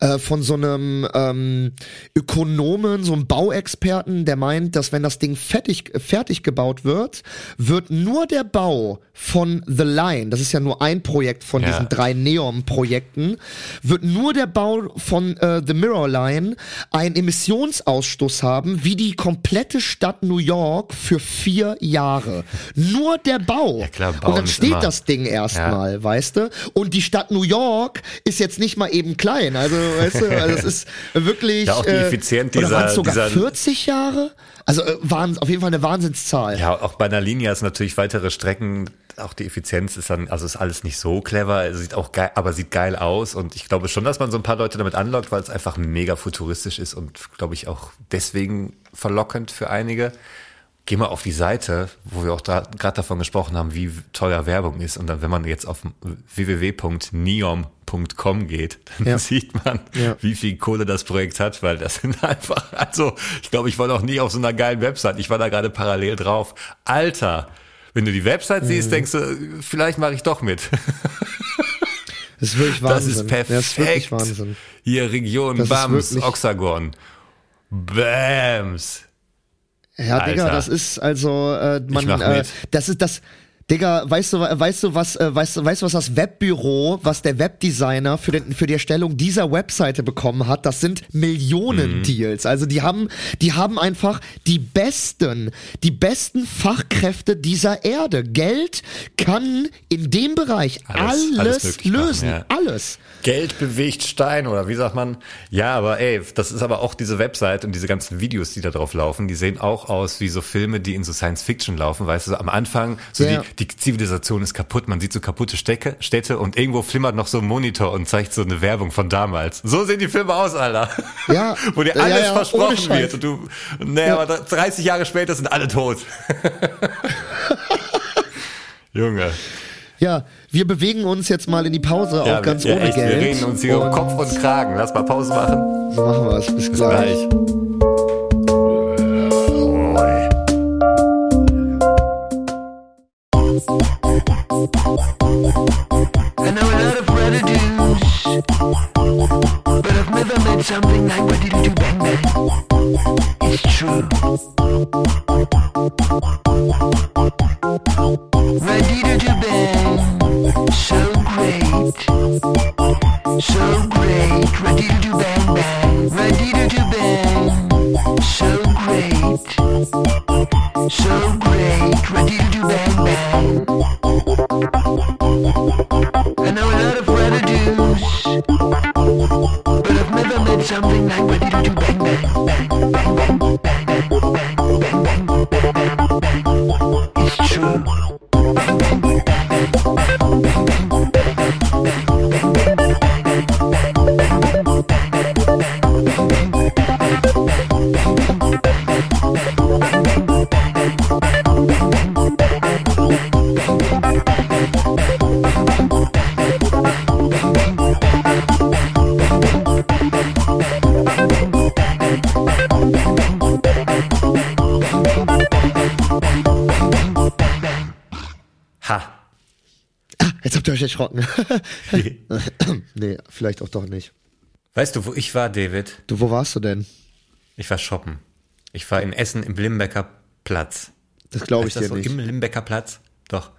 S4: äh, von so einem ähm, Ökonomen, so einem Bauexperten, der meint, dass wenn das Ding fertig fertig gebaut wird, wird nur der Bau von The Line, das ist ja nur ein Projekt von
S3: Ja.
S4: diesen drei Neon-Projekten, wird nur der Bau von äh, The Mirror Line einen Emissionsausstoß haben, wie die komplette Stadt New York für vier Jahre. Nur der Bau.
S3: Ja, klar,
S4: Und dann steht
S3: immer-
S4: das Ding erstmal, weißt du? Und die Stadt New York ist jetzt nicht mal eben klein. Also, weißt du, also es ist wirklich. [LAUGHS]
S3: Ja, auch die
S4: äh,
S3: Effizienz
S4: oder
S3: dieser-
S4: waren's sogar
S3: dieser-
S4: 40 Jahre? Also äh, auf jeden Fall eine Wahnsinnszahl.
S3: Ja, auch bei einer Linie ist natürlich weitere Strecken, auch die Effizienz ist dann, also ist alles nicht so clever, sieht auch geil, aber sieht geil aus und ich glaube schon, dass man so ein paar Leute damit anlockt, weil es einfach mega futuristisch ist und glaube ich auch deswegen verlockend für einige. Geh mal auf die Seite, wo wir auch gerade davon gesprochen haben, wie teuer Werbung ist. Und dann, wenn man jetzt auf www.neom.com geht, dann
S4: Ja. [LAUGHS]
S3: sieht man,
S4: Ja.
S3: wie viel Kohle das Projekt hat, weil das sind [LAUGHS] einfach, also ich glaube, ich war noch nie auf so einer geilen Website. Ich war da gerade parallel drauf. Alter, wenn du die Website
S4: Mhm.
S3: siehst, denkst du, vielleicht mache ich doch mit. [LAUGHS]
S4: Das ist wirklich
S3: Das
S4: Wahnsinn.
S3: ist perfekt.
S4: Das ist.
S3: Hier Region
S4: Das
S3: Bams, Oxagon. Bams.
S4: Ja, Digga,
S3: Alter.
S4: das ist also äh, man äh, das ist das Digga, weißt du, weißt du, was, äh, weißt du, weißt du, was das Webbüro, was der Webdesigner für, den, für die Erstellung dieser Webseite bekommen hat? Das sind Millionen Deals. Also die haben, die haben einfach die besten, die besten Fachkräfte dieser Erde. Geld kann in dem Bereich
S3: Alles-
S4: alles,
S3: alles möglich machen,
S4: lösen.
S3: ja.
S4: Alles.
S3: Geld bewegt Stein oder wie sagt man? Ja, aber ey, das ist aber auch diese Website und diese ganzen Videos, die da drauf laufen, die sehen auch aus wie so Filme, die in so Science Fiction laufen, weißt du, so am Anfang, so
S4: Ja.
S3: die, die Zivilisation ist kaputt, man sieht so kaputte Stecke, Städte und irgendwo flimmert noch so ein Monitor und zeigt so eine Werbung von damals. So sehen die Filme aus, Alter.
S4: Ja. [LAUGHS]
S3: Wo dir
S4: Ja,
S3: alles
S4: ja, ohne
S3: versprochen wird und du, nee,
S4: Ja.
S3: aber 30 Jahre später sind alle tot. [LAUGHS] Junge.
S4: Ja, wir bewegen uns jetzt mal in die Pause, auch ganz
S3: wir,
S4: ohne
S3: echt,
S4: Geld.
S3: Wir reden uns hier um
S4: Und
S3: Kopf und Kragen. Lass mal Pause machen.
S4: So machen wir es. Bis
S3: Bis
S4: gleich.
S3: gleich.
S2: I know a lot of but I've never met something like you bang bang. It's true. Bang, so great, so great. Bang bang, bang, so great, so great. Ready to do bang bang.
S4: Vielleicht auch doch nicht.
S3: Weißt du, wo ich war, David?
S4: Du, wo warst du denn?
S3: Ich war shoppen. Ich war in Essen im Limbecker Platz.
S4: Das glaube ich
S3: das
S4: dir
S3: so?
S4: nicht.
S3: Im Limbecker Platz? Doch.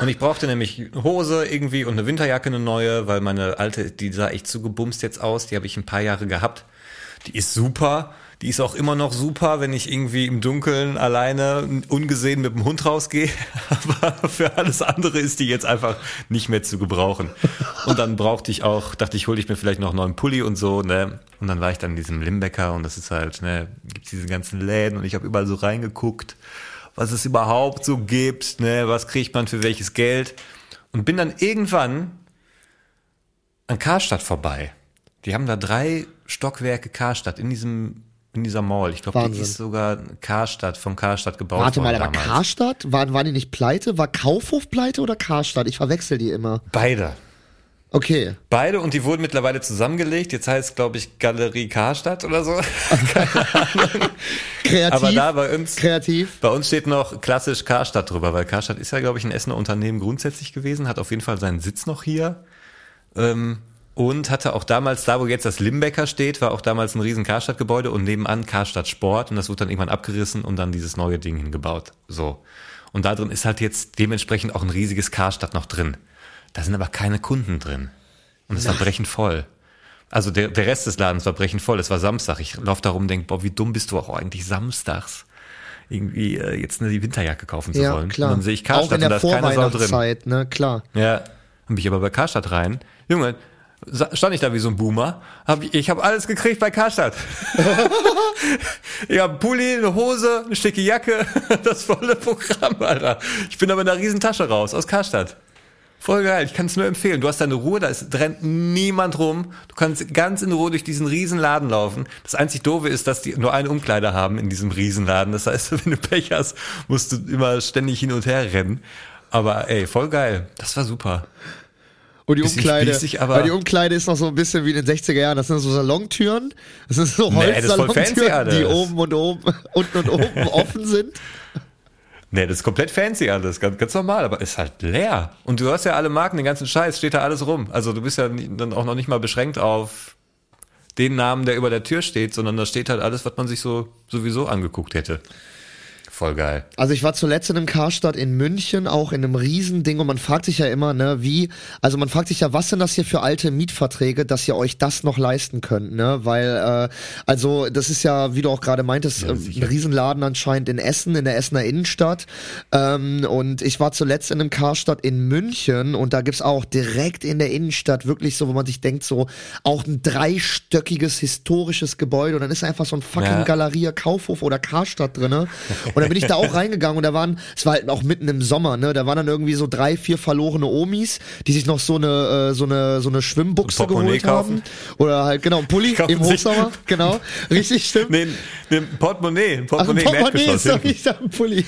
S3: Und ich brauchte nämlich Hose irgendwie und eine Winterjacke, eine neue, weil meine alte, die sah echt zugebumst jetzt aus. Die habe ich ein paar Jahre gehabt. Die ist super. Die ist auch immer noch super, wenn ich irgendwie im Dunkeln alleine ungesehen mit dem Hund rausgehe. [LAUGHS] Aber für alles andere ist die jetzt einfach nicht mehr zu gebrauchen. Und dann brauchte ich auch, dachte ich, hole ich mir vielleicht noch einen neuen Pulli und so, ne? Und dann war ich dann in diesem Limbecker und das ist halt, ne, gibt's diese ganzen Läden und ich habe überall so reingeguckt, was es überhaupt so gibt, ne, was kriegt man für welches Geld. Und bin dann irgendwann an Karstadt vorbei. Die haben da drei Stockwerke Karstadt in diesem in dieser Mall. Ich glaube, die ist sogar Karstadt vom Karstadt gebaut
S4: Warte mal, aber
S3: damals.
S4: Karstadt? Waren, waren die nicht pleite? War Kaufhof pleite oder Karstadt? Ich verwechsel die immer.
S3: Beide.
S4: Okay.
S3: Beide und die wurden mittlerweile zusammengelegt. Jetzt heißt es, glaube ich, Galerie Karstadt oder so. [LAUGHS]
S4: Kreativ.
S3: Aber da bei uns,
S4: kreativ.
S3: bei uns steht noch klassisch Karstadt drüber, weil Karstadt ist ja, glaube ich, ein Essener Unternehmen grundsätzlich gewesen, hat auf jeden Fall seinen Sitz noch hier. Ähm, und hatte auch damals, da wo jetzt das Limbecker steht, war auch damals ein riesen Karstadt-Gebäude und nebenan Karstadt Sport und das wurde dann irgendwann abgerissen und dann dieses neue Ding hingebaut. So. Und da drin ist halt jetzt dementsprechend auch ein riesiges Karstadt noch drin. Da sind aber keine Kunden drin. Und es war brechend voll. Also der, der Rest des Ladens war brechend voll. Es war Samstag. Ich laufe da rum und denke, boah, wie dumm bist du auch eigentlich samstags, irgendwie äh, jetzt eine Winterjacke kaufen zu
S4: Ja,
S3: wollen.
S4: klar.
S3: Und dann sehe ich
S4: Auch
S3: Karstadt
S4: in
S3: und da
S4: der
S3: ist keine Sau drin.
S4: Ne, klar.
S3: Ja, dann bin ich aber bei Karstadt rein. Junge, stand ich da wie so ein Boomer. Hab, ich habe alles gekriegt bei Karstadt. [LAUGHS] ich habe Pulli, eine Hose, eine schicke Jacke, [LAUGHS] das volle Programm, Alter. Ich bin aber in einer riesen Tasche raus aus Karstadt. Voll geil, ich kann es nur empfehlen. Du hast deine Ruhe, da ist, rennt niemand rum. Du kannst ganz in Ruhe durch diesen riesen Laden laufen. Das einzig Doofe ist, dass die nur eine Umkleider haben in diesem Riesenladen. Das heißt, [LAUGHS] wenn du Pech hast, musst du immer ständig hin und her rennen. Aber ey, voll geil. Das war super.
S4: Und die Umkleide,
S3: spießig, aber-
S4: weil die Umkleide ist noch so ein bisschen wie in den 60er Jahren. Das sind so Salontüren. Das sind so
S3: Nee,
S4: Holzsalontüren,
S3: alles.
S4: die oben und oben, [LAUGHS] unten und oben [LAUGHS] offen sind.
S3: Nee, das ist komplett fancy alles, ganz, ganz normal, aber ist halt leer. Und du hast ja alle Marken, den ganzen Scheiß, steht da alles rum. Also du bist ja dann auch noch nicht mal beschränkt auf den Namen, der über der Tür steht, sondern da steht halt alles, was man sich so sowieso angeguckt hätte. Voll geil.
S4: Also ich war zuletzt in einem Karstadt in München, auch in einem Riesending und man fragt sich ja immer, ne, wie, also man fragt sich ja, was sind das hier für alte Mietverträge, dass ihr euch das noch leisten könnt, ne, weil, äh, also das ist ja, wie du auch gerade meintest, äh, ein Riesenladen anscheinend in Essen, in der Essener Innenstadt ähm, und ich war zuletzt in einem Karstadt in München und da gibt's auch direkt in der Innenstadt wirklich so, wo man sich denkt, so auch ein dreistöckiges historisches Gebäude und dann ist einfach so ein fucking
S3: Ja.
S4: Galeria, Kaufhof oder Karstadt drinne und dann bin ich da auch reingegangen und da waren, es war halt auch mitten im Sommer, ne, da waren dann irgendwie so drei, vier verlorene Omis, die sich noch so eine, äh, so eine, so eine Schwimmbuchse
S3: Ein Portemonnaie
S4: geholt haben. Oder halt, genau, ein Pulli [LAUGHS]
S3: Kaufen
S4: im Hochsommer, genau, richtig, stimmt.
S3: Nee, nee, Portemonnaie, ein
S4: Ach, ein
S3: Portemonnaie
S4: Portemonnaie,
S3: hinten.
S4: ich sag [LAUGHS] ein Pulli.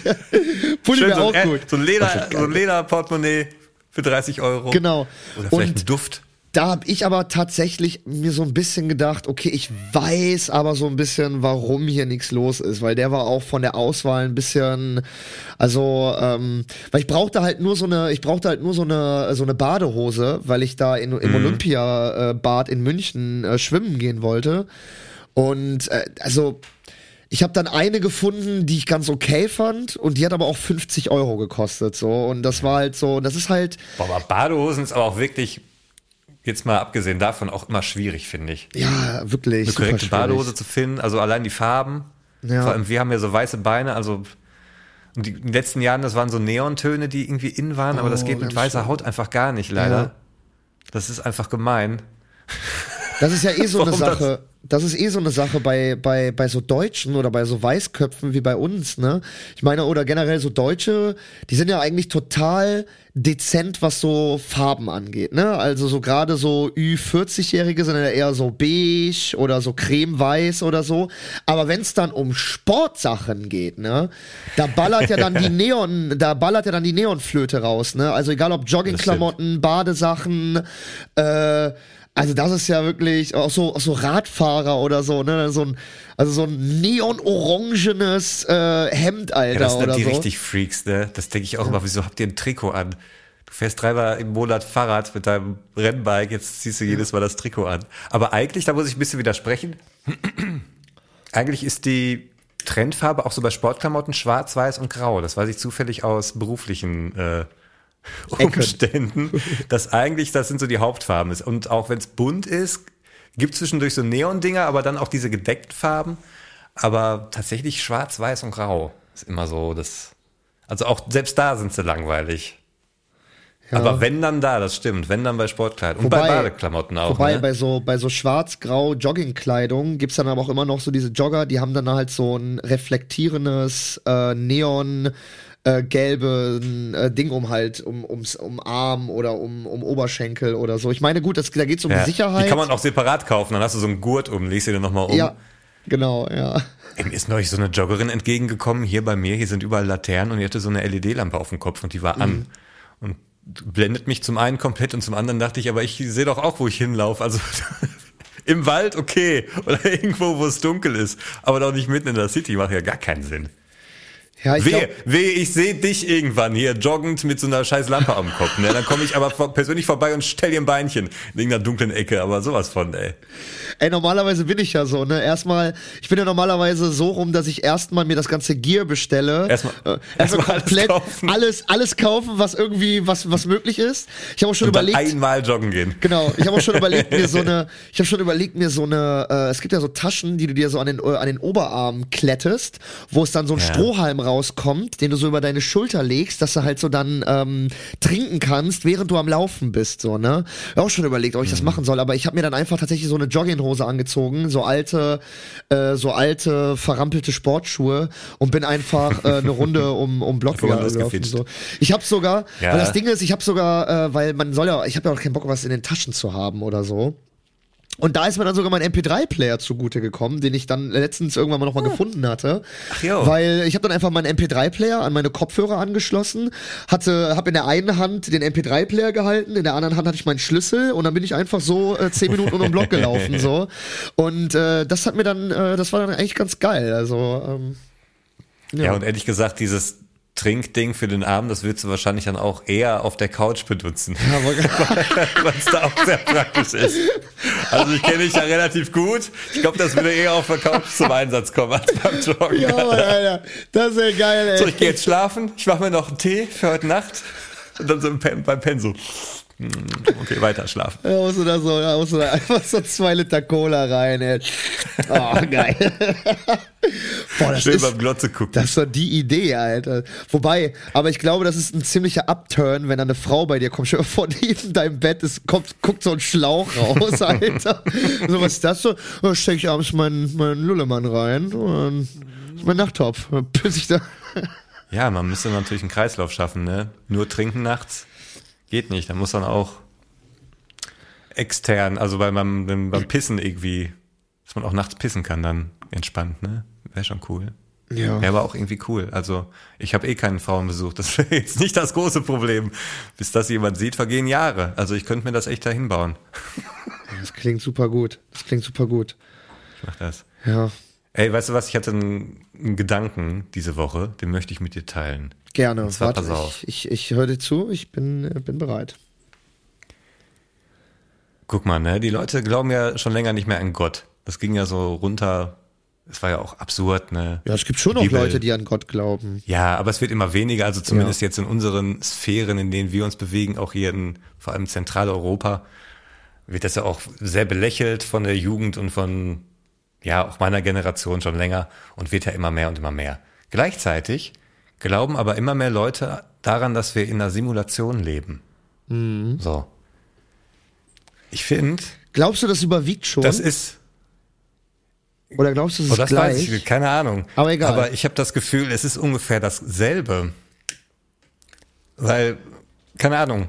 S4: Pulli wäre
S3: so,
S4: auch
S3: ein,
S4: gut.
S3: so ein Leder, so ein Leder-Portemonnaie für 30 Euro.
S4: Genau.
S3: Oder vielleicht
S4: Und
S3: ein Duft.
S4: Da habe ich aber tatsächlich mir so ein bisschen gedacht, okay, ich weiß aber so ein bisschen, warum hier nichts los ist, weil der war auch von der Auswahl ein bisschen, also, ähm, weil ich brauchte halt nur so eine, ich brauchte halt nur so eine, so eine Badehose, weil ich da in, im Olympia-Bad in München äh, schwimmen gehen wollte. Und äh, also ich habe dann eine gefunden, die ich ganz okay fand und die hat aber auch 50 Euro gekostet so und das war halt so, das ist halt
S3: Boah, aber Badehosen ist aber auch wirklich, jetzt mal abgesehen davon, auch immer schwierig, finde ich.
S4: ja wirklich
S3: Eine korrekte. Badehose zu finden, also allein die Farben.
S4: Ja.
S3: Vor allem, wir haben ja so weiße Beine, also und die, in den letzten Jahren, das waren so Neontöne, die irgendwie in waren, aber das
S4: Oh,
S3: geht mit weißer
S4: schlimm.
S3: Haut einfach gar nicht, leider.
S4: Ja.
S3: Das ist einfach gemein.
S4: Das ist ja eh so eine? [LAUGHS] Sache. Das? ist eh so eine Sache bei, bei, bei so Deutschen oder bei so Weißköpfen wie bei uns, ne? Ich meine, oder generell so Deutsche, die sind ja eigentlich total dezent, was so Farben angeht, ne? Also so gerade so Ü40-Jährige sind ja eher so beige oder so cremeweiß oder so. Aber wenn es dann um Sportsachen geht, ne? Da ballert ja dann die [LAUGHS] Neon, da ballert ja dann die Neonflöte raus, ne? Also egal ob Joggingklamotten, Badesachen, äh, also das ist ja wirklich auch so, auch so Radfahrer oder so, ne? So ein, also so ein neon-orangenes äh, Hemd, Alter,
S3: Ja, das sind
S4: oder
S3: die
S4: so.
S3: richtig Freaks, ne? Das denke ich auch immer, wieso habt ihr ein Trikot an? Du fährst dreimal im Monat Fahrrad mit deinem Rennbike, jetzt ziehst du jedes Mal das Trikot an. Aber eigentlich, da muss ich ein bisschen widersprechen, [CLEARS THROAT] eigentlich ist die Trendfarbe auch so bei Sportklamotten schwarz, weiß und grau. Das weiß ich zufällig aus beruflichen äh, Umständen, dass eigentlich das sind so die Hauptfarben ist. Und auch wenn es bunt ist, gibt zwischendurch so Neon-Dinger, aber dann auch diese gedeckten Farben. Aber tatsächlich schwarz, weiß und grau ist immer so das. Also auch selbst da sind sie langweilig. Aber wenn dann da, das stimmt. Wenn dann bei Sportkleidung. Und bei Badeklamotten auch.
S4: Wobei
S3: ne?
S4: bei so bei so schwarz-grau Joggingkleidung gibt's dann aber auch immer noch so diese Jogger, die haben dann halt so ein reflektierendes äh, Neon äh, gelben äh, Ding um halt um ums um Arm oder um um Oberschenkel oder so. Ich meine, gut, das, da geht's um
S3: ja.
S4: die Sicherheit.
S3: Die kann man auch separat kaufen. Dann hast du so einen Gurt um, legst dir den nochmal um.
S4: ja, genau, ja.
S3: Mir ist neulich so eine Joggerin entgegengekommen, hier bei mir, hier sind überall Laternen und die hatte so eine LED-Lampe auf dem Kopf und die war
S4: Mhm.
S3: an. Und blendet mich zum einen komplett und zum anderen dachte ich, aber ich sehe doch auch, wo ich hinlaufe. Also [LAUGHS] im Wald okay oder [LAUGHS] irgendwo, wo es dunkel ist, aber doch nicht mitten in der City, macht ja gar keinen Sinn.
S4: Ja, ich
S3: Weh,
S4: glaub,
S3: weh, ich sehe dich irgendwann hier joggend mit so einer scheiß Lampe am Kopf. Ne? Dann komme ich aber vor- persönlich vorbei und stell dir ein Beinchen in irgendeiner dunklen Ecke, aber sowas von, ey.
S4: Ey, normalerweise bin ich ja so, ne? Erstmal, ich bin ja normalerweise so rum, dass ich erstmal mir das ganze Gear bestelle.
S3: Erstmal-
S4: äh,
S3: erstmal
S4: erstmal
S3: alles
S4: komplett
S3: kaufen.
S4: alles, alles kaufen, was irgendwie, was, was möglich ist. Ich habe auch schon
S3: Und
S4: überlegt.
S3: einmal joggen gehen.
S4: Genau, ich habe auch schon [LAUGHS] überlegt mir so eine, ich habe schon überlegt mir so eine, äh, es gibt ja so Taschen, die du dir so an den äh, an den Oberarm klettest, wo es dann so ein
S3: Ja.
S4: Strohhalm rauskommt, den du so über deine Schulter legst, dass du halt so dann ähm, trinken kannst, während du am Laufen bist, so ne. Auch schon überlegt, ob ich
S3: Mhm.
S4: das machen soll, aber ich habe mir dann einfach tatsächlich so eine Jogginghose angezogen, so alte, äh, so alte verrampelte Sportschuhe und bin einfach äh, eine Runde [LAUGHS] um um Block gelaufen. So. Ich habe sogar,
S3: Ja.
S4: weil das Ding ist, ich habe sogar, äh, weil man soll ja, ich habe ja auch keinen Bock, was in den Taschen zu haben oder so. Und da ist mir dann sogar mein MP3-Player zugute gekommen, den ich dann letztens irgendwann mal nochmal gefunden hatte. Ach
S3: jo.
S4: Weil ich habe dann einfach meinen MP3-Player an meine Kopfhörer angeschlossen, hatte, habe in der einen Hand den MP3-Player gehalten, in der anderen Hand hatte ich meinen Schlüssel und dann bin ich einfach so äh, zehn Minuten um den Block gelaufen so. Und äh, das hat mir dann, äh, das war dann eigentlich ganz geil. Also ähm,
S3: Ja. und ehrlich gesagt, dieses Trinkding für den Abend, das würdest du wahrscheinlich dann auch eher auf der Couch benutzen, [LAUGHS] weil es da auch sehr praktisch ist. Also ich kenne dich ja relativ gut. Ich glaube, das würde eher auf der Couch zum Einsatz kommen als beim Joggen.
S4: ja, Mann, Alter, das ist ja geil, ey.
S3: So, ich gehe jetzt schlafen, ich mache mir noch einen Tee für heute Nacht und dann so beim Pen so. hm, Okay, weiter schlafen. [LAUGHS]
S4: Da musst du da so, da musst du da einfach so zwei Liter Cola rein, ey. Oh, geil. [LAUGHS] Boah, das
S3: Schön
S4: ist,
S3: beim Glotze gucken.
S4: das doch die Idee, Alter. Wobei, aber ich glaube, das ist ein ziemlicher Upturn, wenn da eine Frau bei dir kommt. Dir vor, neben deinem Bett ist, kommt, guckt so ein Schlauch raus, [LAUGHS] Alter. so, was ist das so? Da steck ich abends meinen, meinen Lullemann rein und das ist mein Nachttopf. Dann piss ich da.
S3: Ja, man müsste natürlich einen Kreislauf schaffen, ne? Nur trinken nachts geht nicht. Da muss man auch extern, also beim, beim, beim Pissen irgendwie, dass man auch nachts pissen kann, dann entspannt, ne? Wäre schon cool.
S4: Ja.
S3: Wäre aber auch irgendwie cool. Also ich habe eh keinen Frauenbesuch. Das [LAUGHS] wäre jetzt nicht das große Problem. Bis das jemand sieht, vergehen Jahre. Also ich könnte mir das echt dahin bauen.
S4: Das klingt super gut. Das klingt super gut.
S3: Ich mach das.
S4: Ja,
S3: Ey, weißt du was? Ich hatte einen, einen Gedanken diese Woche, den möchte ich mit dir teilen.
S4: gerne.
S3: Zwar,
S4: Warte,
S3: pass auf.
S4: ich, ich, ich höre dir zu. Ich bin, äh, bin bereit.
S3: Guck mal, ne? Die Leute glauben ja schon länger nicht mehr an Gott. Das ging ja so runter. Es war ja auch absurd, ne?
S4: Ja, es gibt schon noch Leute, die an Gott glauben.
S3: Ja, aber es wird immer weniger, also zumindest jetzt in unseren Sphären, in denen wir uns bewegen, auch hier in vor allem Zentraleuropa, wird das ja auch sehr belächelt von der Jugend und von, ja, auch meiner Generation schon länger und wird ja immer mehr und immer mehr. Gleichzeitig glauben aber immer mehr Leute daran, dass wir in einer Simulation leben. So. Ich finde,
S4: Glaubst du, das überwiegt schon?
S3: das ist,
S4: Oder glaubst du, es
S3: Oh,
S4: ist
S3: das
S4: gleich?
S3: weiß ich, keine Ahnung.
S4: Aber egal.
S3: Aber ich habe das Gefühl, es ist ungefähr dasselbe. Weil, keine Ahnung,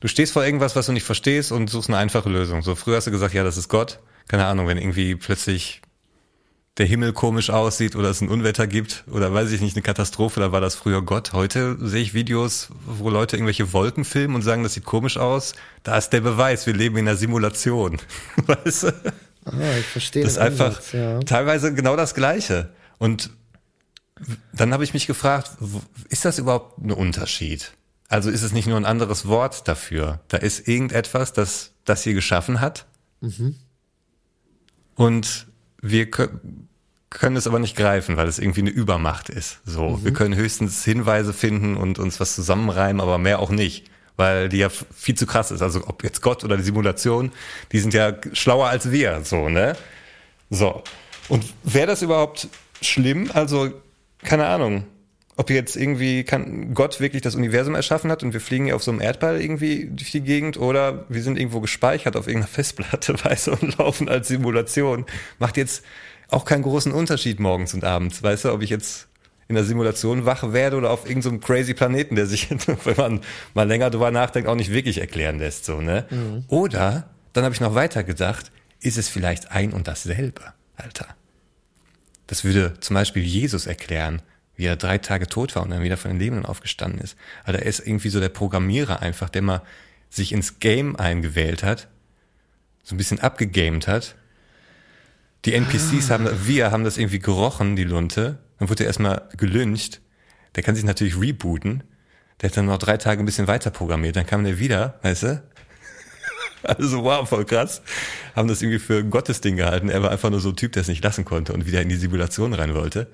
S3: du stehst vor irgendwas, was du nicht verstehst und suchst eine einfache Lösung. So früher hast du gesagt, ja, das ist Gott. Keine Ahnung, wenn irgendwie plötzlich der Himmel komisch aussieht oder es ein Unwetter gibt oder weiß ich nicht, eine Katastrophe, da war das früher Gott. Heute sehe ich Videos, wo Leute irgendwelche Wolken filmen und sagen, das sieht komisch aus. Da ist der Beweis, wir leben in einer Simulation. [LAUGHS] Weißt du?
S4: ah, ich verstehe
S3: Das ist einfach
S4: Ansatz, ja.
S3: teilweise genau das Gleiche. Und dann habe ich mich gefragt, ist das überhaupt ein Unterschied? Also ist es nicht nur ein anderes Wort dafür? Da ist irgendetwas, das das hier geschaffen hat. Und wir kö- können es aber nicht greifen, weil es irgendwie eine Übermacht ist. So, wir können höchstens Hinweise finden und uns was zusammenreimen, aber mehr auch nicht, weil die ja viel zu krass ist. Also ob jetzt Gott oder die Simulation, die sind ja schlauer als wir, so, ne? So. Und wäre das überhaupt schlimm? Also, keine Ahnung. Ob jetzt irgendwie kann Gott wirklich das Universum erschaffen hat und wir fliegen hier auf so einem Erdball irgendwie durch die Gegend oder wir sind irgendwo gespeichert auf irgendeiner [LAUGHS] Festplatte, weißt du, und laufen als Simulation. Macht jetzt auch keinen großen Unterschied morgens und abends, weißt du, ob ich jetzt in der Simulation wach werde oder auf irgendeinem so crazy Planeten, der sich, [LAUGHS] wenn man mal länger drüber nachdenkt, auch nicht wirklich erklären lässt, so, ne? Oder, dann habe ich noch weiter gedacht, ist es vielleicht ein und dasselbe, Alter. Das würde zum Beispiel Jesus erklären, wie er drei Tage tot war und dann wieder von den Lebenden aufgestanden ist. Also er ist irgendwie so der Programmierer einfach, der mal sich ins Game eingewählt hat, so ein bisschen abgegamed hat. Die NPCs haben, wir haben das irgendwie gerochen, die Lunte. Dann wurde er erstmal gelyncht. Der kann sich natürlich rebooten. Der hat dann noch drei Tage ein bisschen weiter programmiert. Dann kam der wieder, weißt du? [LAUGHS] Also wow, voll krass. Haben das irgendwie für ein Gottesding gehalten. Er war einfach nur so ein Typ, der es nicht lassen konnte und wieder in die Simulation rein wollte.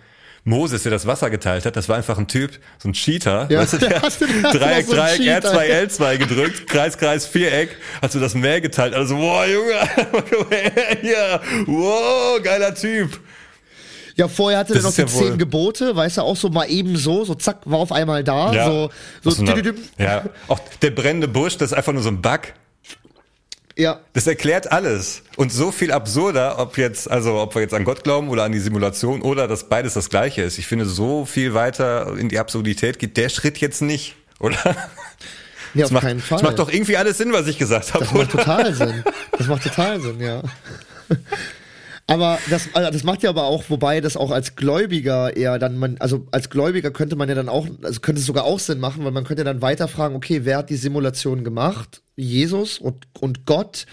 S3: Moses, der das Wasser geteilt hat, das war einfach ein Typ, so ein Cheater.
S4: Ja,
S3: weißt du, der [LAUGHS] hat Dreieck,
S4: so
S3: Dreieck,
S4: Cheater.
S3: R2, L2 gedrückt, Kreis, Kreis, Viereck, hast du das Meer geteilt. Also, boah, Junge, [LAUGHS] hier, wow, geiler Typ.
S4: Ja, vorher hatte er noch die
S3: ja
S4: zehn Gebote, weißt du, auch so mal eben so, so zack, war auf einmal da, so, so,
S3: so einer-
S4: tüdüdüm.
S3: ja, auch der brennende Busch, das ist einfach nur so ein Bug.
S4: Ja,
S3: Das erklärt alles. Und so viel absurder, ob jetzt, also ob wir jetzt an Gott glauben oder an die Simulation oder dass beides das gleiche ist. Ich finde, so viel weiter in die Absurdität geht der Schritt jetzt nicht, oder?
S4: nee,
S3: Das
S4: auf
S3: macht,
S4: keinen Fall.
S3: das macht doch irgendwie alles Sinn, was ich gesagt habe,
S4: Das macht
S3: oder?
S4: total Sinn. Das macht total Sinn, ja. [LAUGHS] Aber das, also das macht ja aber auch, wobei das auch als Gläubiger eher dann man, also als Gläubiger könnte man ja dann auch, also könnte es sogar auch Sinn machen, weil man könnte dann weiter fragen, okay, wer hat die Simulation gemacht? Jesus und, und Gott.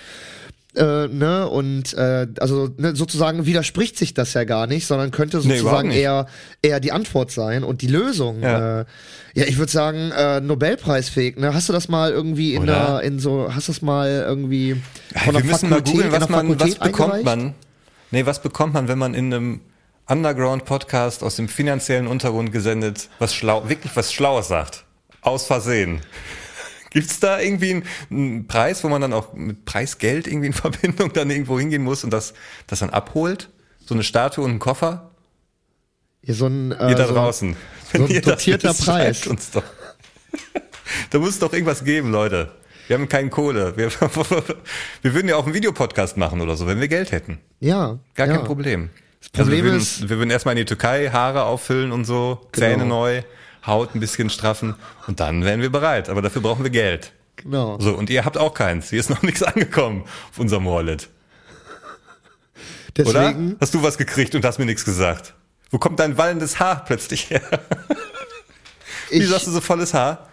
S4: äh, ne, und äh, also ne, sozusagen widerspricht sich das ja gar nicht, sondern könnte
S3: Nee,
S4: sozusagen
S3: nicht.
S4: eher eher die Antwort sein und die Lösung.
S3: Ja.
S4: Äh, ja, ich würde sagen äh, Nobelpreisfähig. Ne, hast du das mal irgendwie in
S3: Oder?
S4: der in so hast du das mal irgendwie von
S3: wir
S4: der
S3: müssen mal googeln, was man, was bekommt man? Nee, was bekommt man, wenn man in einem Underground-Podcast aus dem finanziellen Untergrund gesendet, was schlau, wirklich was Schlaues sagt? Aus Versehen. [LAUGHS] Gibt's da irgendwie einen, einen Preis, wo man dann auch mit Preisgeld irgendwie in [LAUGHS] Verbindung dann irgendwo hingehen muss und das, das dann abholt? So eine Statue und einen Koffer?
S4: Ja, so ein, äh,
S3: Ihr da
S4: so,
S3: draußen.
S4: so ein [LAUGHS]
S3: ihr das
S4: dotierter
S3: wisst,
S4: Preis.
S3: Uns doch. da muss es doch irgendwas geben, Leute. Wir haben keine Kohle. Wir, [LAUGHS] wir würden ja auch einen Videopodcast machen oder so, wenn wir Geld hätten.
S4: Ja,
S3: Gar
S4: ja.
S3: kein Problem.
S4: Problem
S3: also wir würden,
S4: ist-
S3: wir würden erstmal in die Türkei Haare auffüllen und so, Zähne
S4: Genau.
S3: neu, Haut ein bisschen straffen und dann wären wir bereit. Aber dafür brauchen wir Geld.
S4: Genau.
S3: So, und ihr habt auch keins. Hier ist noch [LAUGHS] nichts angekommen auf unserem Wallet. Oder?
S4: Deswegen
S3: Hast du was gekriegt und hast mir nichts gesagt? Wo kommt dein wallendes Haar plötzlich her? [LAUGHS] Wie
S4: ich,
S3: hast du so volles Haar?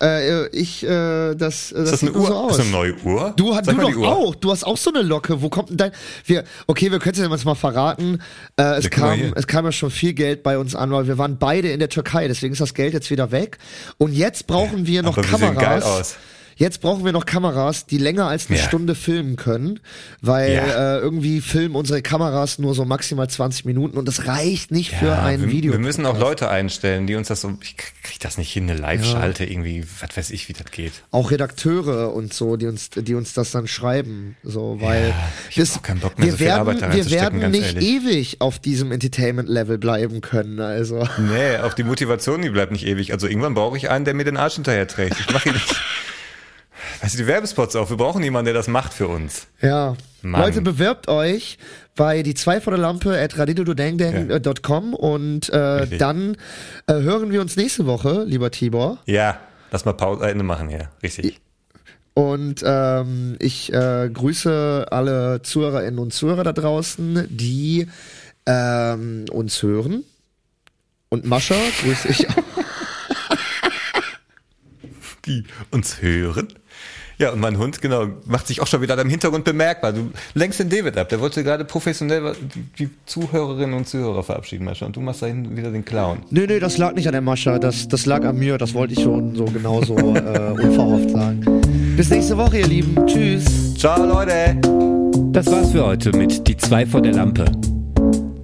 S4: Äh, ich äh, das, äh, das,
S3: Ist das
S4: sieht
S3: eine Uhr?
S4: so aus.
S3: Ist das eine neue Uhr?
S4: Du,
S3: Sag
S4: du doch
S3: Uhr.
S4: auch. Du hast auch so eine Locke. Wo kommt denn dein? Wir, okay, wir können es ja jetzt mal verraten. Äh, es kam,
S3: hier.
S4: es kam ja schon viel Geld bei uns an, weil wir waren beide in der Türkei. Deswegen ist das Geld jetzt wieder weg. Und jetzt brauchen wir noch
S3: aber wir sehen
S4: Kameras.
S3: geil aus.
S4: Jetzt brauchen wir noch Kameras, die länger als eine
S3: Ja.
S4: Stunde filmen können, weil
S3: Ja.
S4: äh, irgendwie filmen unsere Kameras nur so maximal 20 Minuten und das reicht nicht für
S3: Ja,
S4: ein
S3: wir,
S4: Video.
S3: Wir müssen auch Leute einstellen, die uns das so, ich krieg das nicht hin, eine Live-Schalte irgendwie, was weiß ich, wie das geht.
S4: auch Redakteure und so, die uns, die uns das dann schreiben, so, weil
S3: ich auch keinen Bock mehr,
S4: wir
S3: so viel
S4: werden,
S3: Arbeit da
S4: wir werden
S3: ganz
S4: nicht
S3: ehrlich.
S4: ewig auf diesem Entertainment-Level bleiben können, also.
S3: Nee, auch die Motivation, die bleibt nicht ewig. Also irgendwann brauche ich einen, der mir den Arsch hinterher trägt. Ich mache ihn nicht. [LAUGHS] Weißt du, die Werbespots auch. Wir brauchen jemanden, der das macht für uns.
S4: Ja.
S3: Mann.
S4: Leute, bewerbt euch bei die zwei vor der Lampe at radidododangdang.com und äh, dann äh, hören wir uns nächste Woche, lieber Tibor.
S3: Ja, lass mal Pause, Ende machen hier. Richtig.
S4: Und ähm, ich äh, grüße alle Zuhörerinnen und Zuhörer da draußen, die ähm, uns hören. Und Mascha grüße ich auch.
S3: Die uns hören. Ja, und mein Hund, genau, macht sich auch schon wieder im Hintergrund bemerkbar. Du lenkst den David ab. Der wollte gerade professionell die, die Zuhörerinnen und Zuhörer verabschieden, Mascha. Und du machst da hinten wieder den Clown.
S4: Nee, nee, das lag nicht an der Mascha, das, das lag an mir. Das wollte ich schon so genauso äh, [LAUGHS] unverhofft sagen. Bis nächste Woche, ihr Lieben. Tschüss.
S3: Ciao, Leute!
S1: Das war's für heute mit Die zwei vor der Lampe.